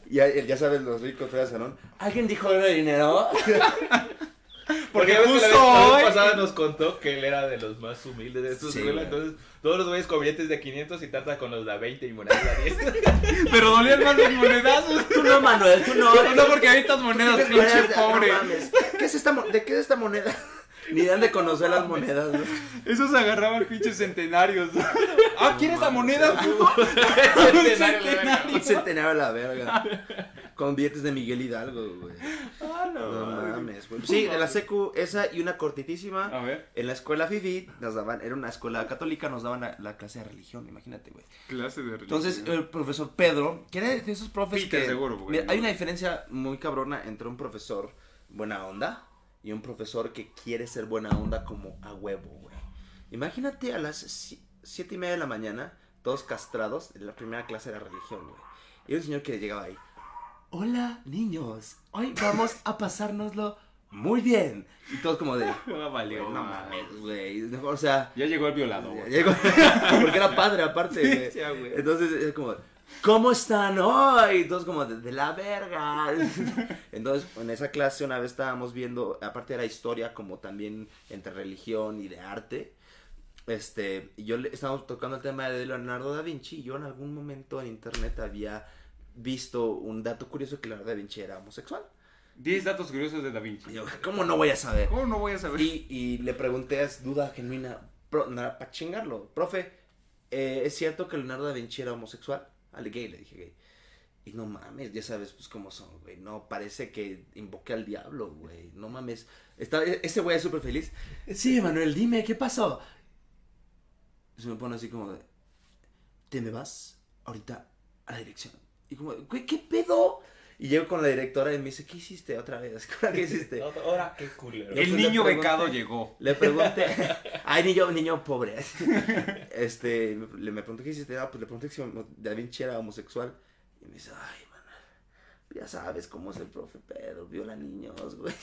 Ya, ya sabes, los ricos feas salón. ¿Alguien dijo de dinero? [LAUGHS] Porque ya ves que la vez- justo la hoy- vez pasada nos contó que él era de los más humildes de su Sí. Entonces, todos los güeyes con billetes de 500 y Tata con los de 20 y monedas de 10. Pero dolían más los monedazos. Tú no, Manuel, tú no. No, porque hay estas monedas, pinche no pobre. ¿Qué es esta mo- ¿De qué es esta moneda? Ni dan de conocer las monedas, ¿no? [LAUGHS] Esos agarraban pinches centenarios. [LAUGHS] ah, ¿quieres la moneda? [LAUGHS] Centenario, Un centenario a la verga. Con billetes de Miguel Hidalgo, güey. Ah, No mames, güey. Sí, de la secu, esa y una cortitísima. A ver, En la escuela Fifi nos daban, era una escuela católica, nos daban la, la clase de religión, imagínate, güey. clase de Entonces, el profesor Pedro, que era de esos profes que... seguro, güey. Mira, hay una diferencia muy cabrona entre un profesor buena onda y un profesor que quiere ser buena onda como a huevo, güey. Imagínate a las si- siete y media de la mañana, todos castrados, en la primera clase de religión, güey. Y un señor que llegaba ahí. Hola, niños. Hoy vamos a pasárnoslo muy bien. Y todos como de... [LAUGHS] Ah, valió, "Güey, no mames, güey. O sea... Ya llegó el violador. [LAUGHS] Llegó- [LAUGHS] porque era padre aparte, güey. Sí, güey. Entonces es como, ¿cómo están hoy? Y todos como, de, de la verga. [LAUGHS] Entonces, en esa clase una vez estábamos viendo, aparte era historia como también entre religión y de arte. Este, yo le, estábamos tocando el tema de Leonardo da Vinci y yo en algún momento en internet había visto un dato curioso que Leonardo da Vinci era homosexual. 10 datos curiosos de Da Vinci. Y yo, ¿cómo no voy a saber? ¿Cómo no voy a saber? Y, y le pregunté, es duda genuina, pro, nada, para chingarlo, profe, eh, ¿es cierto que Leonardo da Vinci era homosexual? Ale gay, le dije gay. Y no mames, ya sabes, pues cómo son, güey. No, parece que invoqué al diablo, güey. No mames. Está, e- ese güey es súper feliz. Sí, Manuel, dime, ¿qué pasó? Se me pone así como de, te me vas ahorita a la dirección. Y como, güey, ¿qué pedo? Y llego con la directora y me dice, ¿qué hiciste otra vez? [LAUGHS] ¿Qué hiciste? Ahora, qué culero. Yo el pues niño pregunté- becado llegó. Le pregunté, [LAUGHS] ay, niño, niño pobre. [LAUGHS] Este, le me preguntó qué hiciste. Ah, pues le pregunté si Da Vinci era homosexual. Y me dice, ay, man, ya sabes cómo es el profe Pedro, viola niños, güey.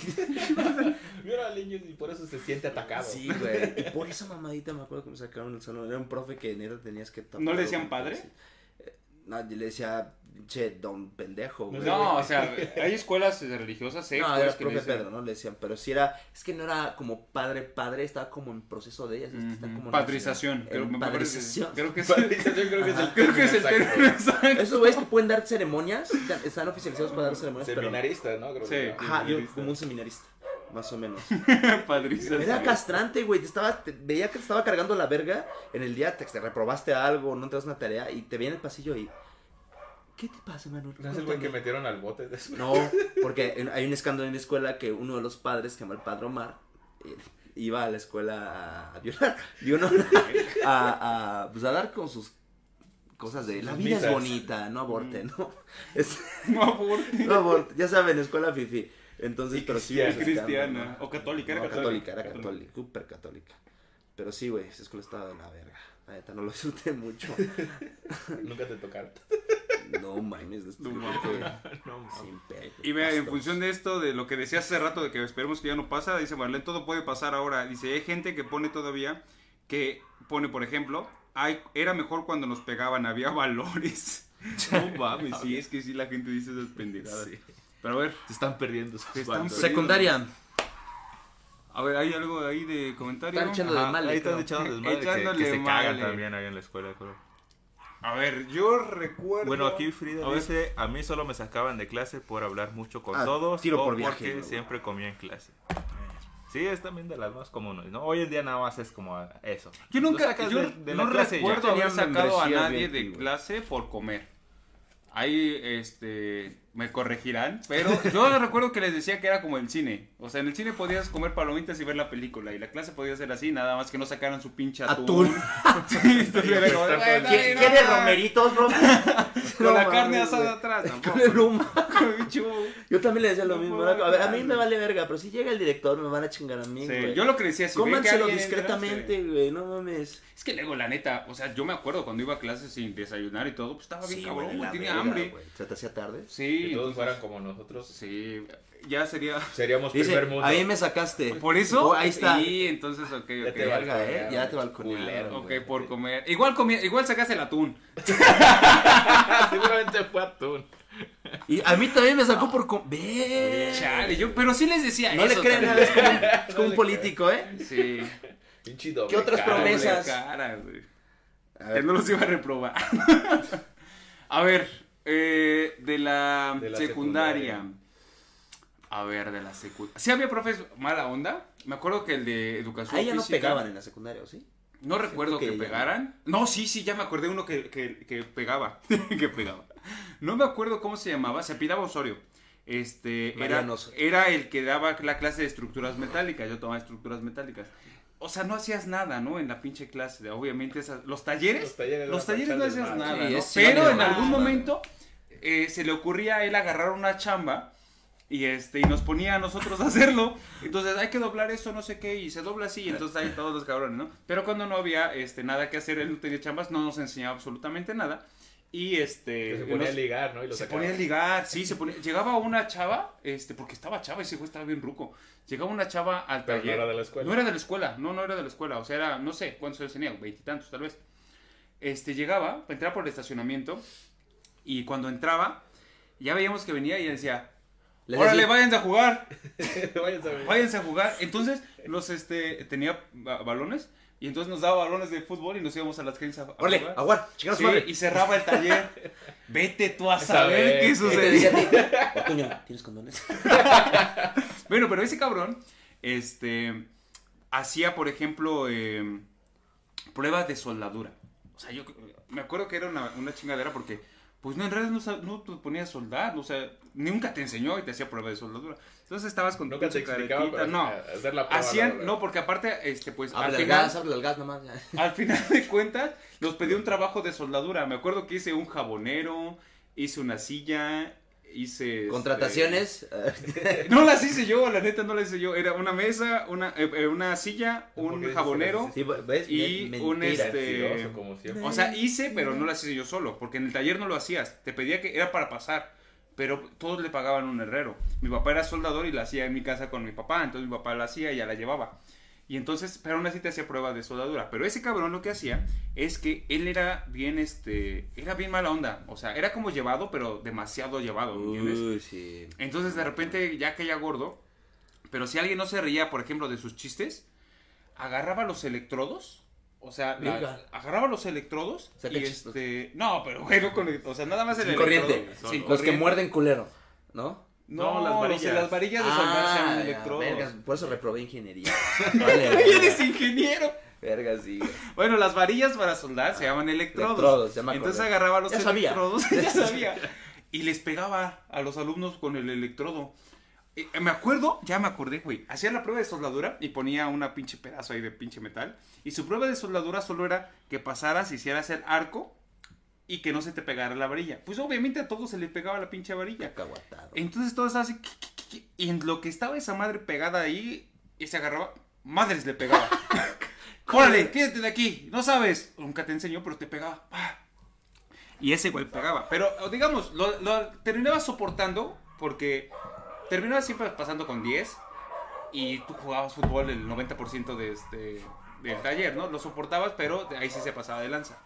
Vio a niños y por eso se siente atacado. Sí, güey. Y por esa mamadita me acuerdo que me sacaron del salón. Era un profe que neta tenías que tapar. ¿No le decían padre? No, yo le decía, che, don pendejo, güey. No, o sea, hay escuelas religiosas, sé, No, era que profe Pedro, ¿no? Le decían, pero si era, es que no era como padre, padre, estaba como en proceso de ellas. es que está Ujú. como en- Padrización. Creo, que [LAUGHS] es, Padrización creo que es el Ajá. creo que es el exacto. término exacto. Esos güeyes que pueden dar ceremonias, están- oficializados para dar ceremonias, pero... Seminarista, ¿no? Creo Sí. que- Ajá, yo como un seminarista, más o menos. [LAUGHS] Era castrante, güey, te estaba, te- veía que te estaba cargando la verga en el día, te, te reprobaste algo, no entras una tarea y te veía en el pasillo y... ¿Qué te pasa, Manuel? ¿No es el güey que Cuéntame". metieron al bote de eso? No, porque en- hay un escándalo en la escuela que uno de los padres, que se llama el padre Omar, eh, iba a la escuela a, violar. Y uno [LAUGHS] a, a, pues a dar con sus cosas de la vida es bonita, no aborten, ¿no? [LAUGHS] Es- No, aborte. no aborten, ya saben, escuela fifi. Entonces, Y pero sí. cristiana. Cristiana. O católica, era No, católica. era católica, súper católica. Pero sí, güey, esa escuela estaba de la verga. La neta, no lo [LAUGHS] disfruté mucho. [LAUGHS] Nunca te tocaron. No mames, No [LAUGHS] No, sin pedo, Y vea, en función de esto, de lo que decía hace rato, de que esperemos que ya no pasa, dice Marlene, todo puede pasar ahora. Dice, hay gente que pone todavía que pone, por ejemplo, "Ay, era mejor cuando nos pegaban, había valores. No mames, sí, es que sí la gente dice esas pendejadas. Sí. Pero a ver, Se están perdiendo sus Se están. Secundaria. a ver, ¿hay algo ahí de comentario? Están echando Ajá, desmadre, ahí están echando [LAUGHS] desmadre que- que, se cagan male. también ahí en la escuela, creo. A ver, yo recuerdo... Bueno, aquí Frida A ver. dice, a mí solo me sacaban de clase por hablar mucho con Ah, todos tiro o por viaje, porque siempre comía en clase. Sí, es también de las más comunes, ¿no? Hoy en día nada más es como eso. Yo nunca, yo de- de la no recuerdo haber sacado a nadie de clase por comer. Ahí, este, me corregirán, pero yo [LAUGHS] recuerdo que les decía que era como el cine. O sea, en el cine podías comer palomitas y ver la película, y la clase podía ser así, nada más que no sacaran su pinche atún. Atún. [LAUGHS] Sí, entonces era como, "Güey, no, ¿Qué- no, qué de [LAUGHS] no". romeritos, bro? Con la carne asada atrás, Con tampoco. el humo. Bicho. Yo también le decía lo mismo. A ver, a mí me vale verga, pero si llega el director me van a chingar a mí, Sí, güey. yo lo que decía, si Cómanselo discretamente, güey, no mames. Es que luego, la neta, o sea, yo me acuerdo cuando iba a clases sin desayunar y todo, pues estaba bien Sí, cabrón, güey, tenía verga, hambre. güey. ¿Se te hacía tarde? Sí, Si todos fueran como nosotros, Sí, ya sería. seríamos Dice, primer mundo. a mí me sacaste. Por eso. Oh, ahí está. Y entonces, ok, Ya ok. te Verga, balconearon, eh, ya te balconearon, Ok, güey. por comer. Igual comía, igual sacaste el atún. [LAUGHS] Seguramente fue atún. Y a mí también me sacó por... com- Ve. Chale, yo, pero sí les decía No le eso crean también. nada, es como un, [LAUGHS] es como un político, ¿eh? Sí. Pinche doble ¿Qué otras cara, promesas? cara, güey. A Que ver, no los iba a reprobar. [LAUGHS] a ver, eh, de la, De la secundaria. secundaria. A ver, de la secundaria. ¿Sí había profes mala onda? Me acuerdo que el de educación ahí ya no pegaban en la secundaria, ¿o sí? No recuerdo que que, ya- pegaran. No, sí, sí, ya me acordé uno que, que, que pegaba. [LAUGHS] que pegaba. No me acuerdo cómo se llamaba. Se apellidaba Osorio. Este, era, era el que daba la clase de estructuras metálicas. Yo tomaba estructuras metálicas. O sea, no hacías nada, ¿no? En la pinche clase. Obviamente, esas, los talleres. Los talleres Los eran talleres no hacías nada, Pero en algún momento eh, se le ocurría a él agarrar una chamba y este y nos ponía a nosotros a hacerlo. Entonces hay que doblar eso, no sé qué, y se dobla así, y entonces ahí todos los cabrones, ¿no? Pero cuando no había este nada que hacer, él no tenía chambas, no nos enseñaba absolutamente nada. Y este Que se ponía a ligar, ¿no? Y lo se ponía a ligar, sí, se ponía. Llegaba una chava, este, porque estaba chava, ese güey estaba bien ruco. Llegaba una chava al Pero no taller. era de la escuela. No era de la escuela, no, no era de la escuela. O sea, era, no sé cuántos años tenía, veintitantos tal vez. Este, llegaba, entraba por el estacionamiento. Y cuando entraba, ya veíamos que venía y decía: Les Órale, decía- váyanse a jugar, [LAUGHS] Váyanse a váyanse a jugar. Entonces, los, este, tenía ba- balones. Y entonces nos daba balones de fútbol y nos íbamos a las calles a, a Órale, aguar, su Sí, madre. y cerraba el taller. [LAUGHS] Vete tú a Saber qué qué ¿Qué te decía sucedía. a ti? [LAUGHS] Otoño, ¿tienes condones? [LAUGHS] Bueno, pero ese cabrón, este, hacía, por ejemplo, eh, pruebas de soldadura. O sea, yo me acuerdo que era una, una chingadera porque, pues no, en realidad no, no te ponías a soldar, o sea, nunca te enseñó y te hacía prueba de soldadura. Entonces estabas con tu Nunca te pinche explicaba, pero no. [LAUGHS] hacer la prueba. Hacían, ¿no? no, porque aparte, este, pues al Abre final, gas, abre el gas nomás. ya. [LAUGHS] al final de cuentas, nos pedí un trabajo de soldadura. Me acuerdo que hice un jabonero, hice una silla, hice... este, Contrataciones. [LAUGHS] no las hice yo, la neta no las hice yo. Era una mesa, una, eh, eh, una silla, ¿Por qué un jabonero. Sí, ¿ves? Y un, este, como. O sea, hice, pero no las hice yo solo, porque en el taller no lo hacías. Te pedía que era para pasar, pero todos le pagaban un herrero. Mi papá era soldador y la hacía en mi casa con mi papá, entonces mi papá la hacía y ya la llevaba. Y entonces, pero aún así te hacía prueba de soldadura. Pero ese cabrón lo que hacía es que él era bien, este, era bien mala onda. O sea, era como llevado, pero demasiado llevado, ¿me entiendes? Uy, sí. Entonces de repente ya caía gordo, pero si alguien no se reía, por ejemplo, de sus chistes, agarraba los electrodos, o sea, la- agarraba los electrodos Saca y este, no, pero bueno, con, el- o sea, nada más el Sin electrodo. corriente. Sin Los que muerden culero, ¿no? No, No, las las varillas. varillas. las varillas de soldar se llaman ya, electrodos. vergas, por eso reprobé ingeniería. [LAUGHS] Vale, eres ingeniero. Verga, sí. Bueno, las varillas para soldar se llaman electrodos. Electrodos, ya me Entonces agarraba los Ya sabía. electrodos, [LAUGHS] ya sabía. Y les pegaba a los alumnos con el electrodo. Eh, me acuerdo, ya me acordé, güey. Hacía la prueba de soldadura y ponía una pinche pedazo ahí de pinche metal. Y su prueba de soldadura solo era que pasaras, hicieras el arco y que no se te pegara la varilla. Pues obviamente a todos se les pegaba la pinche varilla. Cacahuatado. Entonces todo estaba así. Y en lo que estaba esa madre pegada ahí, y se agarraba, madres le pegaba. [LAUGHS] Órale, quédate de aquí. No sabes. Nunca te enseñó, pero te pegaba. Y ese güey pegaba. Pero digamos, lo, lo terminaba soportando porque terminaba siempre pasando con 10. Y tú jugabas fútbol el 90% de, este, del taller, ¿no? Lo soportabas, pero ahí sí se pasaba de lanza.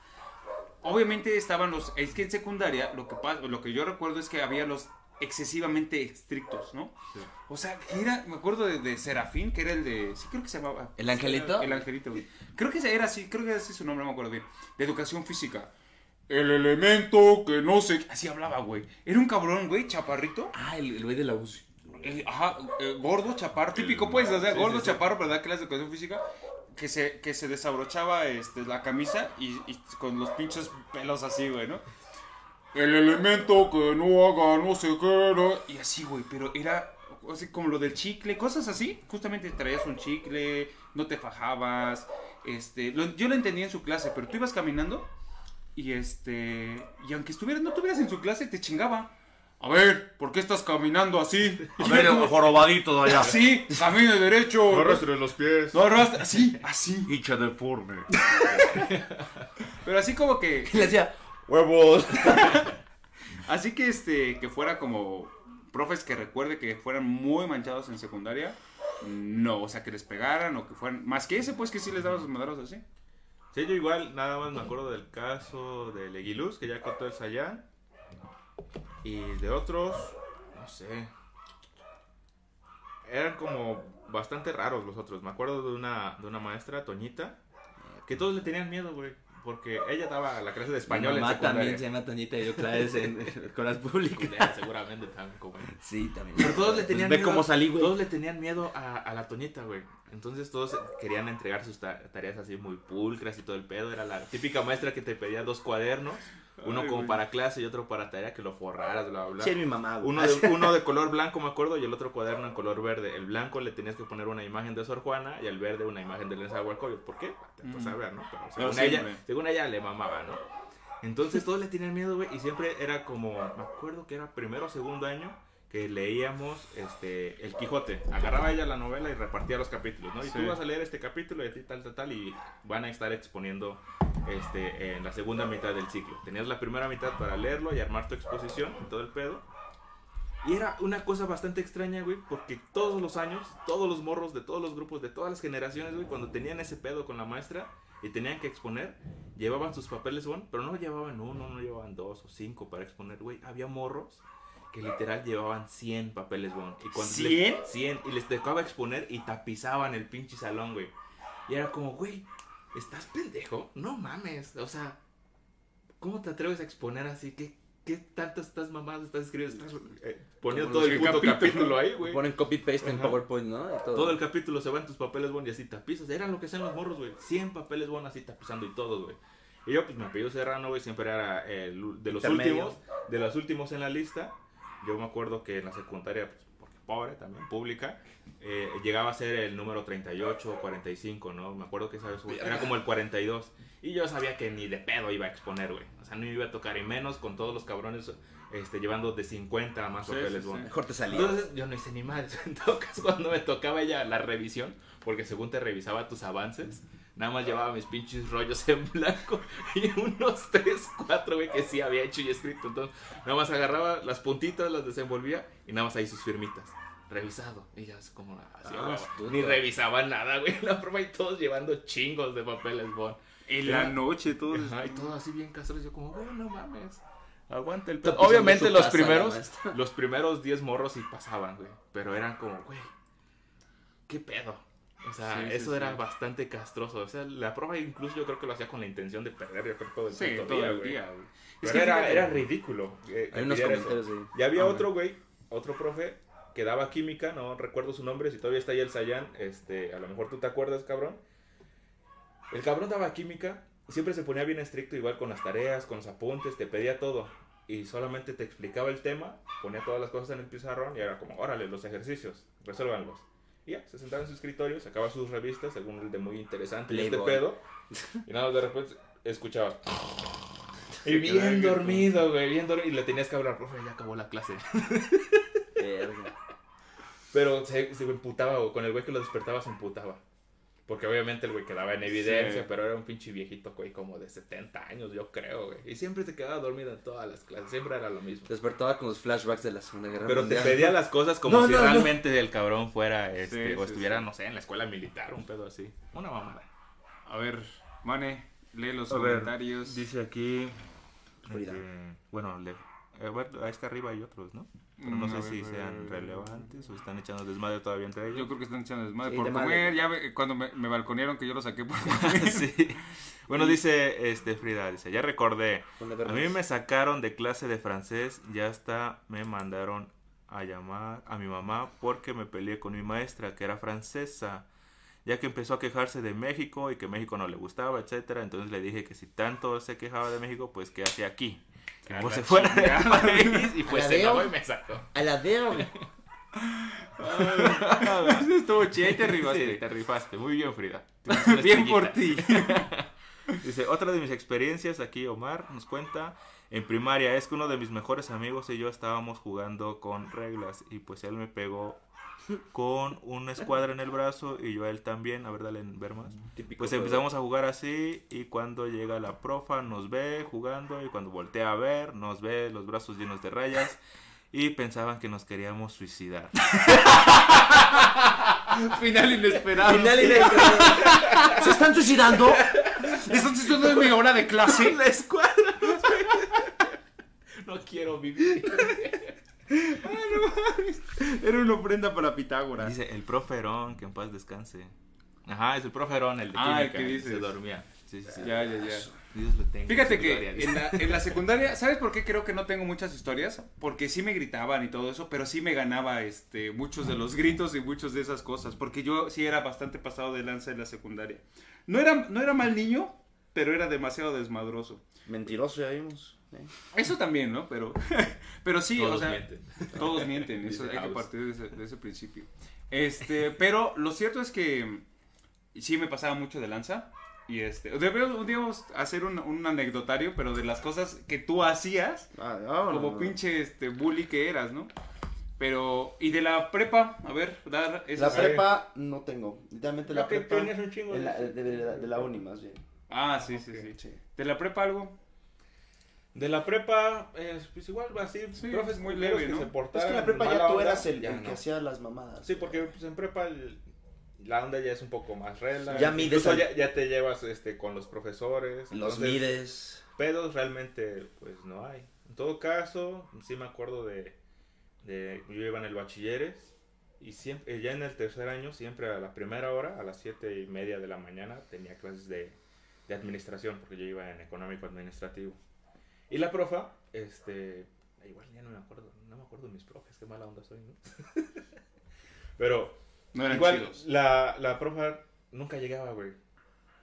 Obviamente estaban los, es que en secundaria lo que pasa, lo que yo recuerdo es que había los excesivamente estrictos, ¿no? Sí. O sea, era, me acuerdo de, de Serafín, que era el de, sí creo que se llamaba. ¿El angelito? El angelito, güey. Creo que era así, creo que era así su nombre, no me acuerdo bien. De educación física. El elemento que no sé, así hablaba, güey. Era un cabrón, güey, chaparrito. Ah, el el güey de la UCI. Eh, ajá, eh, gordo, chaparro, típico pues, o sea, Sí, gordo, sí, sí. chaparro, ¿verdad? Que la educación física, que se, que se desabrochaba este, la camisa y, y con los pinches pelos así, güey, ¿no? El elemento que no haga no sé qué, ¿no? Y así, güey, pero era así como lo del chicle, cosas así. Justamente traías un chicle, no te fajabas, este, lo- yo lo entendía en su clase, pero tú ibas caminando y este, y aunque estuvieras, no estuvieras en su clase, te chingaba. A ver, ¿por qué estás caminando así? A ver, jorobadito de allá. Así, camine derecho. No arrastres los pies. No arrastra, así, así. Hincha deforme. Pero así como que, Y [LAUGHS] le decía, huevos. [LAUGHS] así que este, que fuera como profes que recuerde que fueran muy manchados en secundaria. No, o sea, que les pegaran o que fueran, más que ese, pues que sí les daban sus madrazos así. Sí, yo igual nada más me acuerdo del caso de Leguiluz, que ya contó el Sayán. Y de otros, no sé. Eran como bastante raros los otros. Me acuerdo de una, de una maestra, Toñita, que todos le tenían miedo, güey. Porque ella daba la clase de español Mi en mamá secundaria. también se llama Toñita y dio clases en escuelas públicas. Culera, [LAUGHS] seguramente también, como- Sí, también. Pero todos le tenían Ve miedo. cómo salí, güey. Todos le tenían miedo a, a la Toñita, güey. Entonces todos querían entregar sus ta- tareas así muy pulcras y todo el pedo. Era la típica maestra que te pedía dos cuadernos. Uno Ay, como güey. para clase y otro para tarea que lo forraras, bla, bla, bla. Sí, es mi mamá, güey. Uno de, [LAUGHS] uno de color blanco, me acuerdo, y el otro cuaderno en color verde. El blanco le tenías que poner una imagen de Sor Juana y el verde una imagen de Lenza Hualcoyot. ¿Por qué? Pues Mm. a ver, ¿no? Pero Pero según, sí, ella, según ella le mamaba, ¿no? Entonces todos le tenían miedo, güey, y siempre era como, me acuerdo que era primero o segundo año que leíamos este El Quijote. Agarraba ella la novela y repartía los capítulos, ¿no? Y Sí. tú vas a leer este capítulo y tal, tal, tal, y van a estar exponiendo este en la segunda mitad del ciclo. Tenías la primera mitad para leerlo y armar tu exposición y todo el pedo. Y era una cosa bastante extraña, güey, porque todos los años, todos los morros de todos los grupos, de todas las generaciones, güey, cuando tenían ese pedo con la maestra y tenían que exponer, llevaban sus papeles bon, pero no llevaban uno, no llevaban dos o cinco para exponer, güey. Había morros que literal llevaban 100 papeles bon. Y cuando les- ¿Cien? 100, y les tocaba exponer y tapizaban el pinche salón, güey. Y era como, güey, ¿estás pendejo? No mames, o sea, ¿cómo te atreves a exponer así? ¿Qué, qué tanto estás mamadas estás escribiendo? Estás eh, poniendo todo el puto capítulo. capítulo ahí, güey. Ponen copy-paste en. PowerPoint, ¿no? Y todo. Todo el capítulo se va en tus papeles bon y así tapizas. Eran lo que hacían los morros, güey. 100 papeles bon así tapizando y todo, güey. Y yo, pues, mi apellido Serrano, güey, siempre era el, de los Intermedio. últimos, de los últimos en la lista. Yo me acuerdo que en la secundaria, pues, porque pobre también, pública, eh, llegaba a ser el número 38 o 45, ¿no? Me acuerdo que esa vez era como el 42. Y yo sabía que ni de pedo iba a exponer, güey. O sea, no me iba a tocar, y menos con todos los cabrones este, llevando de 50 a más Sí, papeles sí. Mejor te salía. Entonces yo no hice ni mal. [LAUGHS] En todo caso, cuando me tocaba ella la revisión, porque según te revisaba tus avances, nada más llevaba mis pinches rollos [LAUGHS] en blanco y unos 3, 4, güey, que sí había hecho y escrito. Entonces, nada más agarraba las puntitas, las desenvolvía y nada más ahí sus firmitas. Revisado. Y ya es como así, Ah. Ni revisaba nada, güey. La prueba y todos llevando chingos de papeles, bon. En la noche, todo. Ajá, y todo así bien casero. Yo como, güey, no mames. Aguanta el pedo. Obviamente los casa, primeros, los primeros 10 morros sí pasaban, güey. Pero eran como, güey, ¿qué pedo? O sea, Sí, eso sí. era bastante castroso. O sea, la prueba incluso yo creo que lo hacía con la intención de perder, yo creo, todo el Sí, todo día, el güey. día, güey. Es que era, era ridículo. eh, Hay unos eso. comentarios de... Y había Ah, otro güey, otro profe, que daba química, no recuerdo su nombre, si todavía está ahí el Sayan, este, a lo mejor tú te acuerdas, cabrón. El cabrón daba química, y siempre se ponía bien estricto, igual con las tareas, con los apuntes, te pedía todo. Y solamente te explicaba el tema, ponía todas las cosas en el pizarrón y era como, órale, los ejercicios, resuélvanlos. Y ya, se sentaba en su escritorio, sacaba sus revistas, según el de muy interesante y este pedo. [LAUGHS] Y nada, más de repente escuchabas. Y bien dormido, güey, bien dormido. Y le tenías que hablar, profe, ya acabó la clase. Pero se, se emputaba, o con el güey que lo despertaba se emputaba. Porque obviamente el güey quedaba en evidencia, Sí. pero era un pinche viejito, güey, como de 70 años, yo creo, güey. Y siempre se quedaba dormido en todas las clases, siempre era lo mismo. Despertaba con los flashbacks de la Segunda Guerra Pero te Mundial. pedía las cosas como No, si no, no. realmente el cabrón fuera, este, Sí, o sí, estuviera, sí. no sé, en la escuela militar, un pedo así. Una mamada. A ver, Mane, lee los A ver, comentarios. Dice aquí. Eh, bueno, le, eh, bueno, que arriba hay otros, ¿no? Pero Mm, no a sé ver, si sean relevantes o están echando desmadre todavía entre ellos. Yo creo que están echando desmadre Sí, por comer. Ya ve- cuando me, me balconearon que yo lo saqué por [LAUGHS] comer. sí. Bueno, dice este Frida, dice, ya recordé. A mí me sacaron de clase de francés y hasta me mandaron a llamar a mi mamá porque me peleé con mi maestra, que era francesa, ya que empezó a quejarse de México y que México no le gustaba, etcétera. Entonces le dije que si tanto se quejaba de México, pues que hacía aquí. No la se fuera del país y pues ¿La se veo? acabó y me sacó. A la. Eso [LAUGHS] estuvo chido, te Sí, ribaste. te rifaste. Muy bien, Frida. [LAUGHS] Bien por ti. [LAUGHS] Dice, otra de mis experiencias aquí, Omar nos cuenta, en primaria es que uno de mis mejores amigos y yo estábamos jugando con reglas y pues él me pegó con una escuadra en el brazo y yo a él también, a ver, dale en ver más. Típico Pues juego. empezamos a jugar así y cuando llega la profa nos ve jugando y cuando voltea a ver nos ve los brazos llenos de rayas y pensaban que nos queríamos suicidar. [LAUGHS] Final inesperado. Final inesperado. ¿Se están suicidando? ¿Están suicidando de mi hora de clase? [LAUGHS] la escuadra. [LAUGHS] No quiero vivir. Era una ofrenda para Pitágoras. Dice el profe Herón, que en paz descanse. Ajá, es el profe Herón, el de Ah, el que dices. Se dormía. Sí, sí, sí. Ya, ya, ya. Dios lo tenga. Fíjate que dice. en la, en la [LAUGHS] secundaria, ¿sabes por qué creo que no tengo muchas historias? Porque sí me gritaban y todo eso, pero sí me ganaba este, muchos de los gritos y muchas de esas cosas, porque yo sí era bastante pasado de lanza en la secundaria. No era, no era mal niño, pero era demasiado desmadroso. Mentiroso, ya vimos. ¿Eh? Eso también, ¿no? Pero, [LAUGHS] pero sí, Todos o sea, mienten. todos mienten, [LAUGHS] eso hay que partir de ese, de ese principio. Este, pero lo cierto es que sí me pasaba mucho de lanza. Y este, debemos, debemos hacer un, un anecdotario, pero de las cosas que tú hacías, Ah, vámonos. como pinche este, bully que eras, ¿no? Pero, y de la prepa, a ver, dar La prepa no tengo. Literalmente la No, que prepa. un chingo de en la- eso. de, de la, de la uni, más bien. Ah, sí, sí, Ok. sí. Sí. ¿De la prepa algo? De la prepa, eh, pues igual va así. Sí, profes muy culeros leve, que ¿no? se Es que en la prepa ya tú onda, eras el, ya el que hacía las mamadas. Sí, porque pues, en prepa el- la onda ya es un poco más regla. Ya mides Incluso al- ya, ya te llevas este, con los profesores. Los entonces, mides. Pedos realmente pues no hay. En todo caso, sí me acuerdo de, de yo iba en el bachilleres y siempre, ya en el tercer año, siempre a la primera hora, a las siete y media de la mañana, tenía clases de, de administración, porque yo iba en económico administrativo. Y la profa, este, igual ya no me acuerdo, no me acuerdo de mis profes, qué mala onda soy, ¿no? [LAUGHS] Pero No eran igual chidos. la, la profa nunca llegaba, güey.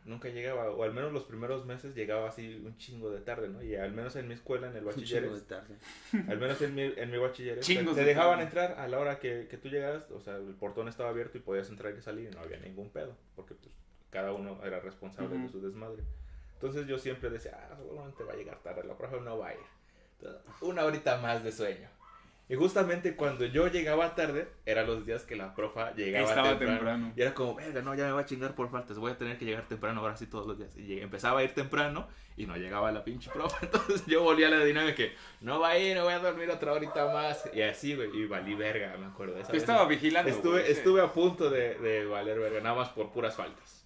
Nunca llegaba, o al menos los primeros meses llegaba así un chingo de tarde, ¿no? Y al menos en mi escuela, en el Un chingo de tarde. al menos en mi, en mi bachilleres, te, Chingos te de dejaban tarde. entrar a la hora que, que tú llegas, o sea, el portón estaba abierto y podías entrar y salir y no había ningún pedo, porque pues cada uno era responsable de su desmadre. Entonces yo siempre decía, ah, seguramente va a llegar tarde, la profe no va a ir. Entonces, una horita más de sueño. Y justamente cuando yo llegaba tarde, eran los días que la profa llegaba Estaba temprano. temprano. Y era como, verga, no, ya me va a chingar por faltas, voy a tener que llegar temprano ahora sí todos los días. Y empezaba a ir temprano y no llegaba la pinche profa. [LAUGHS] Entonces yo volví a la dinámica que no va a ir, no voy a dormir otra horita más. Y así, güey, y valí verga, me acuerdo. Esa Te vez estaba vigilando. estuve, sí. estuve a punto de, de valer verga, nada más por puras faltas.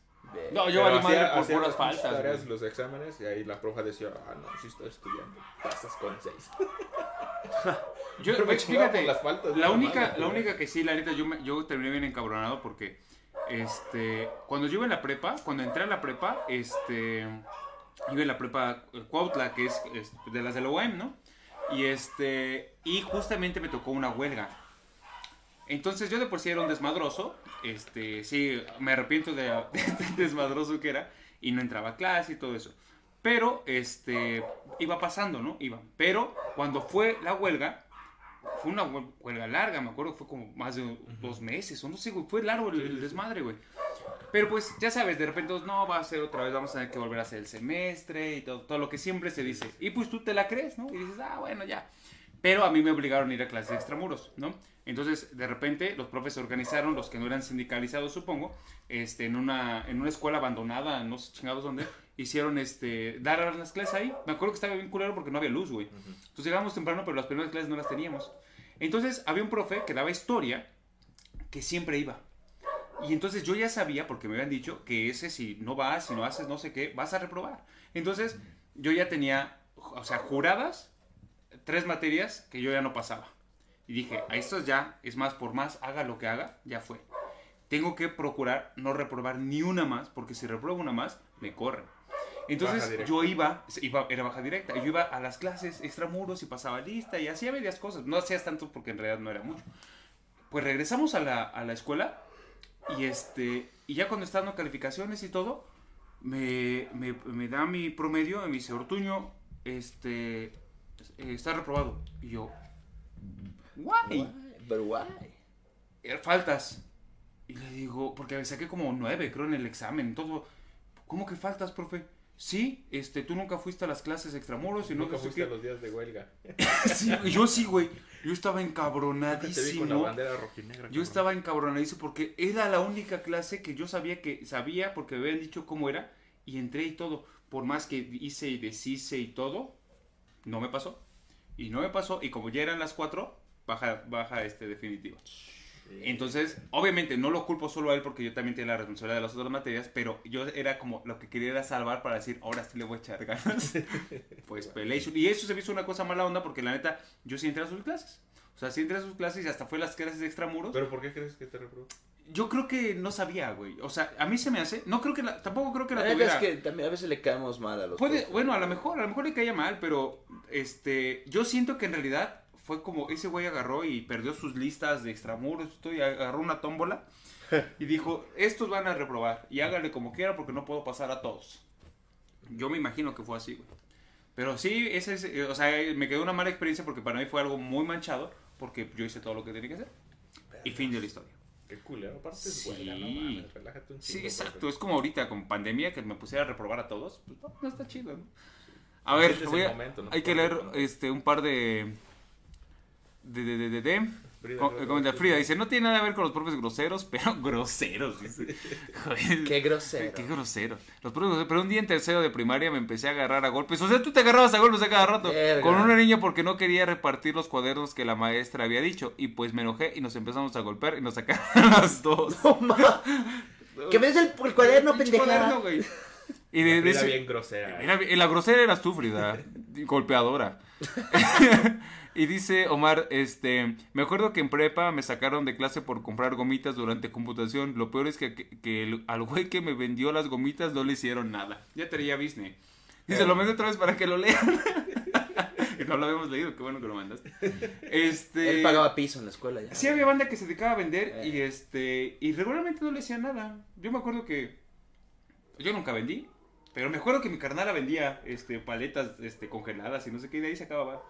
No, yo valí madre por puras faltas. tareas, los exámenes, y ahí la profa decía, ah, no, sí estoy estudiando, pasas con seis. [LAUGHS] Yo, Pero me fíjate, las faltas, la única, la única que sí, la neta, yo, me- yo terminé bien encabronado porque, este, cuando yo iba en la prepa, cuando entré a la prepa, este, iba en la prepa eh, Cuautla, que es, es de las de la UAM, ¿no? Y este, y justamente me tocó una huelga. Entonces yo de por sí era un desmadroso, este, sí, me arrepiento de, [LAUGHS] de desmadroso que era, y no entraba a clase y todo eso. Pero, este, iba pasando, ¿no? Iba. Pero cuando fue la huelga, fue una hue- huelga larga, me acuerdo, fue como más de dos meses, o no sé, güey, fue largo el, el desmadre, güey. Pero pues, ya sabes, de repente, no, va a ser otra vez, vamos a tener que volver a hacer el semestre y todo, todo lo que siempre se dice. Y pues tú te la crees, ¿no? Y dices, ah, bueno, ya. Pero a mí me obligaron a ir a clases extramuros, ¿no? Entonces, de repente, los profes se organizaron, los que no eran sindicalizados, supongo, este, en, una, en una escuela abandonada, no sé chingados dónde, hicieron este, dar las clases ahí. Me acuerdo que estaba bien culero porque no había luz, güey. Entonces llegábamos temprano, pero las primeras clases no las teníamos. Entonces, había un profe que daba historia que siempre iba. Y entonces yo ya sabía, porque me habían dicho, que ese si no vas, si no haces no sé qué, vas a reprobar. Entonces yo ya tenía, o sea, juradas tres materias que yo ya no pasaba. Y dije, a estos ya, es más, por más haga lo que haga, ya fue. Tengo que procurar no reprobar ni una más, porque si repruebo una más, me corren. Entonces yo iba, iba, era baja directa, yo iba a las clases extramuros y pasaba lista y hacía varias cosas. No hacías tanto porque en realidad no era mucho. Pues regresamos a la, a la escuela y este y ya cuando están dando calificaciones y todo, me, me, me da mi promedio y me dice, Ortuño, este, eh, está reprobado. Y yo, guay, Guay, Pero guay. eh, faltas. Y le digo, porque saqué como nueve, creo, en el examen, todo. ¿Cómo que faltas, profe? Sí, este, tú nunca fuiste a las clases extramuros y no Nunca sé fuiste a los días de huelga. [LAUGHS] Sí, yo sí, güey. Yo estaba Te vi con la encabronadísimo. bandera rojinegra. Yo estaba encabronadísimo porque era la única clase que yo sabía que sabía porque me habían dicho cómo era y entré y todo. Por más que hice y deshice y todo, no me pasó. Y no me pasó y como ya eran las cuatro, baja, baja este definitivo. Entonces, obviamente no lo culpo solo a él porque yo también tenía la responsabilidad de las otras materias, pero yo era como lo que quería era salvar para decir, ahora sí le voy a echar ganas. [LAUGHS] pues Pelation. Y eso se me hizo una cosa mala onda porque la neta, yo sí entré a sus clases. O sea, sí entré a sus clases y hasta fue las clases de extramuros. ¿Pero por qué crees que te reprobó? Yo creo que no sabía, güey. O sea, a mí se me hace. No creo que la, tampoco creo que la La neta es tuviera. que también a veces le caemos mal a los Puede, bueno, a lo mejor, a lo mejor le caía mal, pero este, yo siento que en realidad fue como ese güey agarró y perdió sus listas de extramuros y agarró una tómbola [LAUGHS] y dijo, estos van a reprobar y háganle como quiera porque no puedo pasar a todos. Yo me imagino que fue así, güey. Pero sí, ese es, eh, o sea, me quedó una mala experiencia porque para mí fue algo muy manchado porque yo hice todo lo que tenía que hacer. Y fin de la historia. Qué culero, aparte es Sí. huelga, no mames, relájate un Sí, chingo, exacto. profe. Es como ahorita con pandemia que me pusiera a reprobar a todos. Pues no, no está chido, ¿no? A Este ver, voy a- momento, ¿no? hay que leer este un par. De, de, de, de, de- Frida, que comenta Frida, dice, no tiene nada que ver con los profes groseros, [LAUGHS] pero groseros, dice. Joder, Qué grosero. Qué grosero. Los profes groseros, pero un día en tercero de primaria me empecé a agarrar a golpes. O sea, tú te agarrabas a golpes a cada rato. Verga. Con una niña porque no quería repartir los cuadernos que la maestra había dicho. Y pues me enojé y nos empezamos a golpear y nos sacaron [LAUGHS] las dos. No, ma. Que me des el, el cuaderno, Pinche pendeja. cuaderno, güey. Y de, de ese- bien grosera. Era- la grosera eras tú, Frida. [LAUGHS] golpeadora. Y dice Omar, este, me acuerdo que en prepa me sacaron de clase por comprar gomitas durante computación. Lo peor es que, que- que el- al güey que me vendió las gomitas no le hicieron nada. Ya tenía Disney. Dice, lo mando otra vez para que lo lean. [LAUGHS] no lo habíamos leído, qué bueno que lo mandaste. Este... Él pagaba piso en la escuela ya. Sí había banda que se dedicaba a vender Eh. y este y regularmente no le hacía nada. Yo me acuerdo que yo nunca vendí, pero me acuerdo que mi carnala vendía este paletas este congeladas y no sé qué y de ahí se acababa.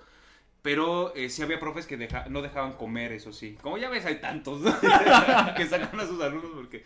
Pero eh, sí había profes que deja- no dejaban comer, eso sí. Como ya ves, hay tantos [LAUGHS] que sacan a sus alumnos porque...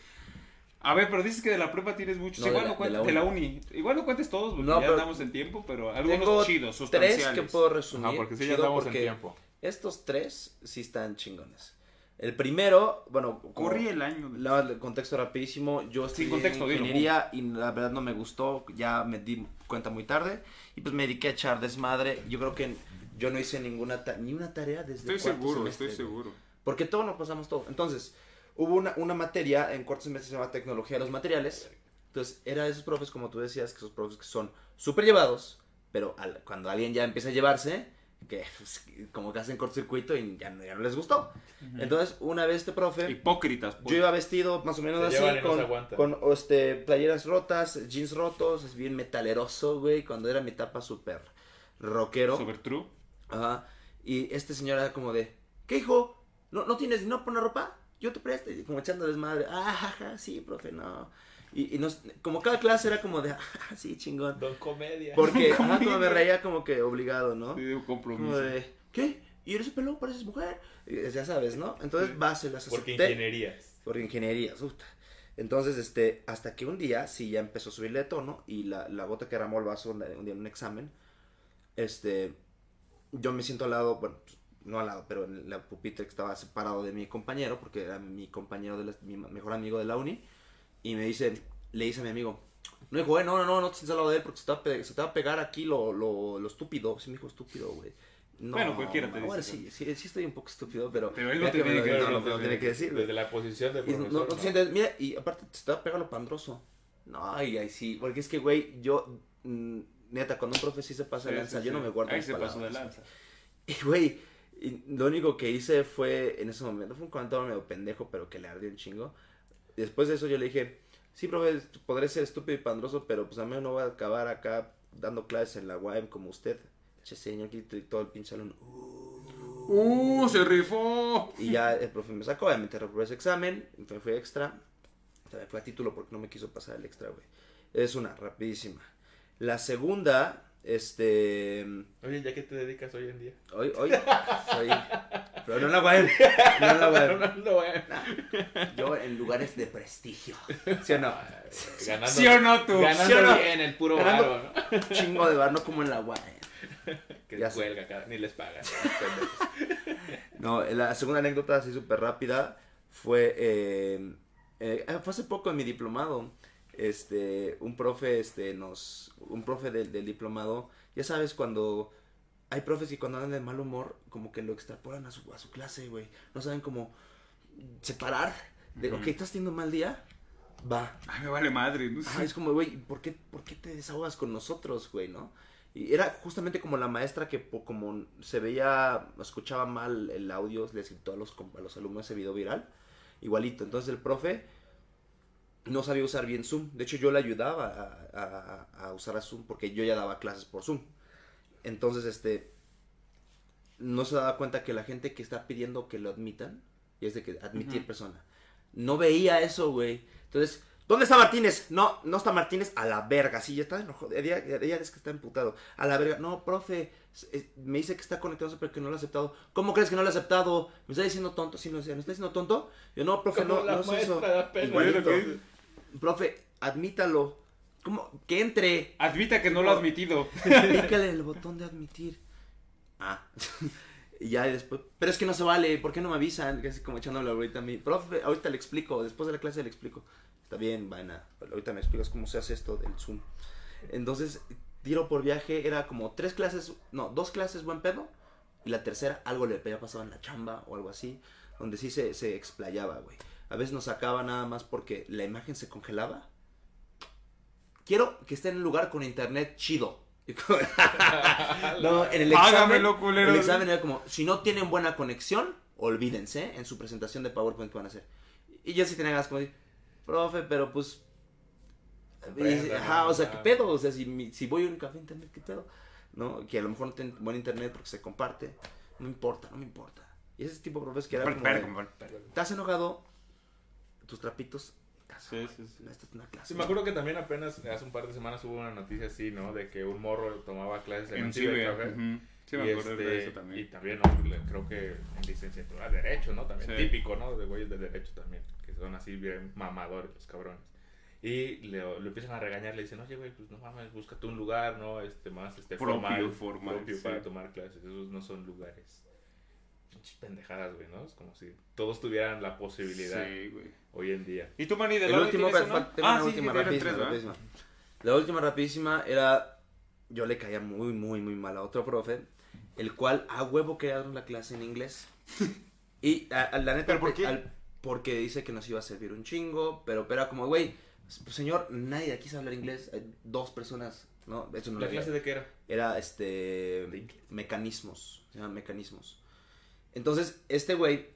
A ver, pero dices que de la prepa tienes muchos. No, Igual no cuentes de de la uni. Igual no cuentes todos porque No, ya andamos en tiempo, pero algunos chidos, tres sustanciales. que puedo resumir. Ajá, porque sí ya andamos en tiempo. Estos tres sí están chingones. El primero, bueno, Corrí el año. La- el contexto rapidísimo. Yo estudié contexto, dilo, ingeniería y la verdad no me gustó. Ya me di cuenta muy tarde. Y pues me dediqué a echar desmadre. Yo creo que yo no hice ninguna ta- ni una tarea desde Estoy seguro, semestre, estoy seguro. Porque todo nos pasamos todo. Entonces, hubo una, una materia en cuarto semestre que se llama Tecnología de los Materiales. Entonces, era de esos profes, como tú decías, que esos profes que son súper llevados, pero al- cuando alguien ya empieza a llevarse, que pues, como que hacen cortocircuito y ya, no- ya no les gustó. Entonces, una vez este profe, Hipócritas. pues. yo iba vestido más o menos Se así, con, con este, playeras rotas, jeans rotos, es bien metaleroso, güey, cuando era mi etapa súper rockero. Super true. Ajá. Y este señor era como de, ¿qué hijo? ¿No, no tienes dinero para una ropa? Yo te presto. Y como echando desmadre. Ah, jaja, sí, profe, no. Y, y nos, como cada clase era como de, [LAUGHS] ah, sí, chingón. Don Comedia. Porque, ajá, como me reía como que obligado, ¿no? Sí, de un Como compromiso. de, ¿qué? ¿Y eres pelón? ¿Pareces mujer? Y ya sabes, ¿no? Entonces, va, se las Porque acepté. ingenierías. Por ingeniería, puta. Entonces, este, hasta que un día sí ya empezó a subirle de tono y la, la gota que derramó el vaso un día en un examen, este, yo me siento al lado, bueno, no al lado, pero en la pupitre que estaba separado de mi compañero, porque era mi compañero, de la- mi mejor amigo de la uni, y me dice, le dice a mi amigo, no dijo, eh, no, no, no, no te sientes al lado de él porque se te va a, pe- se te va a pegar aquí lo, lo, lo estúpido, sí me dijo estúpido, güey. No, Bueno, cualquiera te bueno, dice. sí, sí, sí estoy un poco estúpido, pero... Pero él no te tiene lo- que decir, no, no me lo te tiene que decir, güey. Desde la posición de Y no, profesor. no, ¿no? te sientes, mira, y aparte te está pegando pandroso. No, ay, ay, sí, porque es que, güey, yo, mm, neta, cuando un profe sí se pasa de Sí, lanza, sí, yo sí. no me guardo Ahí mis se pasó de palabras. lanza. Y, güey, lo único que hice fue, en ese momento, fue un comentario medio pendejo, pero que le ardió un chingo. Después de eso yo le dije, sí, profe, podré ser estúpido y pandroso, pero pues a mí no voy a acabar acá dando clases en la UAM como usted. Che, señor, aquí y todo el pinche salón. ¡Uh! ¡Se rifó! Y ya el profe me sacó, obviamente reprobé ese examen, me fue extra. También fue a título porque no me quiso pasar el extra, güey. Es una, rapidísima. La segunda, este... Oye, ¿ya qué te dedicas hoy en día? Hoy, hoy, [LAUGHS] soy... Pero no en la UAM, no en la UAM. [LAUGHS] no, no, bueno. Yo en lugares de prestigio. ¿Sí o no? Ganando, ¿Sí o no tú? Ganando ¿Sí o no? bien el puro ¿no? Chingo de bar, no como en la UAM. [LAUGHS] Que Ya cuelga, cara, ni les pagan. No, la segunda anécdota así súper rápida fue, eh, eh, fue hace poco en mi diplomado. Este, un profe, este, nos, un profe del, del diplomado, ya sabes, cuando hay profes que cuando andan de mal humor, como que lo extrapolan a su, a su clase, güey. No saben cómo separar de, Ujú. ok, estás teniendo un mal día, va, Ay, me vale madre. ¿no? Ajá, es como, güey, ¿por qué, ¿por qué te desahogas con nosotros, güey, no? Y era justamente como la maestra que como se veía, escuchaba mal el audio, les gritó a los, a los alumnos ese video viral, igualito. Entonces el profe no sabía usar bien Zoom. De hecho, yo le ayudaba a, a- a usar a Zoom porque yo ya daba clases por Zoom. Entonces, este, no se daba cuenta que la gente que está pidiendo que lo admitan, y es de que admitir persona, no veía eso, güey. Entonces, ¿dónde está Martínez? No, no está Martínez a la verga. Sí, ya está enojado. Ella, ella es que está emputado. A la verga. No, profe, eh, me dice que está conectado, pero que no lo ha aceptado. ¿Cómo crees que no lo ha aceptado? ¿Me está diciendo tonto? Sí, no, ¿me está diciendo tonto? Yo, no, profe, no, Como la no es eso. Igualito. Profe, admítalo. ¿Cómo? Que entre. Admita que no lo ha admitido. Pícale el botón de admitir. Ah. [LAUGHS] y ya y después. Pero es que no se vale. ¿Por qué no me avisan? Casi como echándole ahorita a mí. Profe, ahorita le explico. Después de la clase le explico. Está bien, vaina. Ahorita me explicas cómo se hace esto del Zoom. Entonces, tiro por viaje. Era como tres clases. No, dos clases buen pedo. Y la tercera, algo le había pasado en la chamba o algo así. Donde sí se, se explayaba, güey. A veces nos sacaba nada más porque la imagen se congelaba. Quiero que esté en un lugar con internet chido. [LAUGHS] Como- [LAUGHS] no, en el examen, el examen era como, si no tienen buena conexión, olvídense en su presentación de PowerPoint que van a hacer. Y yo sí tenía ganas como profe, pero pues... y Ajá, o sea, ¿qué pedo? O sea, si, si voy a un café internet, ¿qué pedo? ¿No? Que a lo mejor no tienen buen internet porque se comparte. No importa, no me importa. Y ese tipo de profes que era como Espera, de, compadre. ¿Estás enojado? Tus trapitos. Sí, sí, sí. Esta es una clase. Sí, me acuerdo que también apenas hace un par de semanas hubo una noticia así, ¿no? De que un morro tomaba clases en, En un Ciber. cibercafé. ujú. Sí, me acuerdo este, de eso y también. también, ¿no? Creo que en licenciatura, Derecho, ¿no? También Sí. típico, ¿no? De güeyes de Derecho también, que son así bien mamadores los cabrones. Y le, le empiezan a regañar, le dicen, oye, güey, pues no mames, búscate un lugar, ¿no? Este, más, este, Propio, formal, formal, propio sí. para tomar clases. Esos no son lugares. Pinches pendejadas, güey, ¿no? Es como si todos tuvieran la posibilidad Sí, güey. hoy en día. ¿Y tú, Manny, de El la tengo Ah, una sí, última sí, eran rapidísima, tres, ¿verdad? rapidísima. La última rapidísima era, yo le caía muy, muy, muy mal a otro profe, el cual a huevo quería dar la clase en inglés. [LAUGHS] Y a, a la neta, ¿Pero por qué? al- porque dice que nos iba a servir un chingo, pero, pero era como, güey, pues, señor, nadie de aquí sabe hablar inglés, hay dos personas, ¿no? Eso no ¿La clase de qué era? era este mecanismos, se llaman mecanismos. Entonces, este güey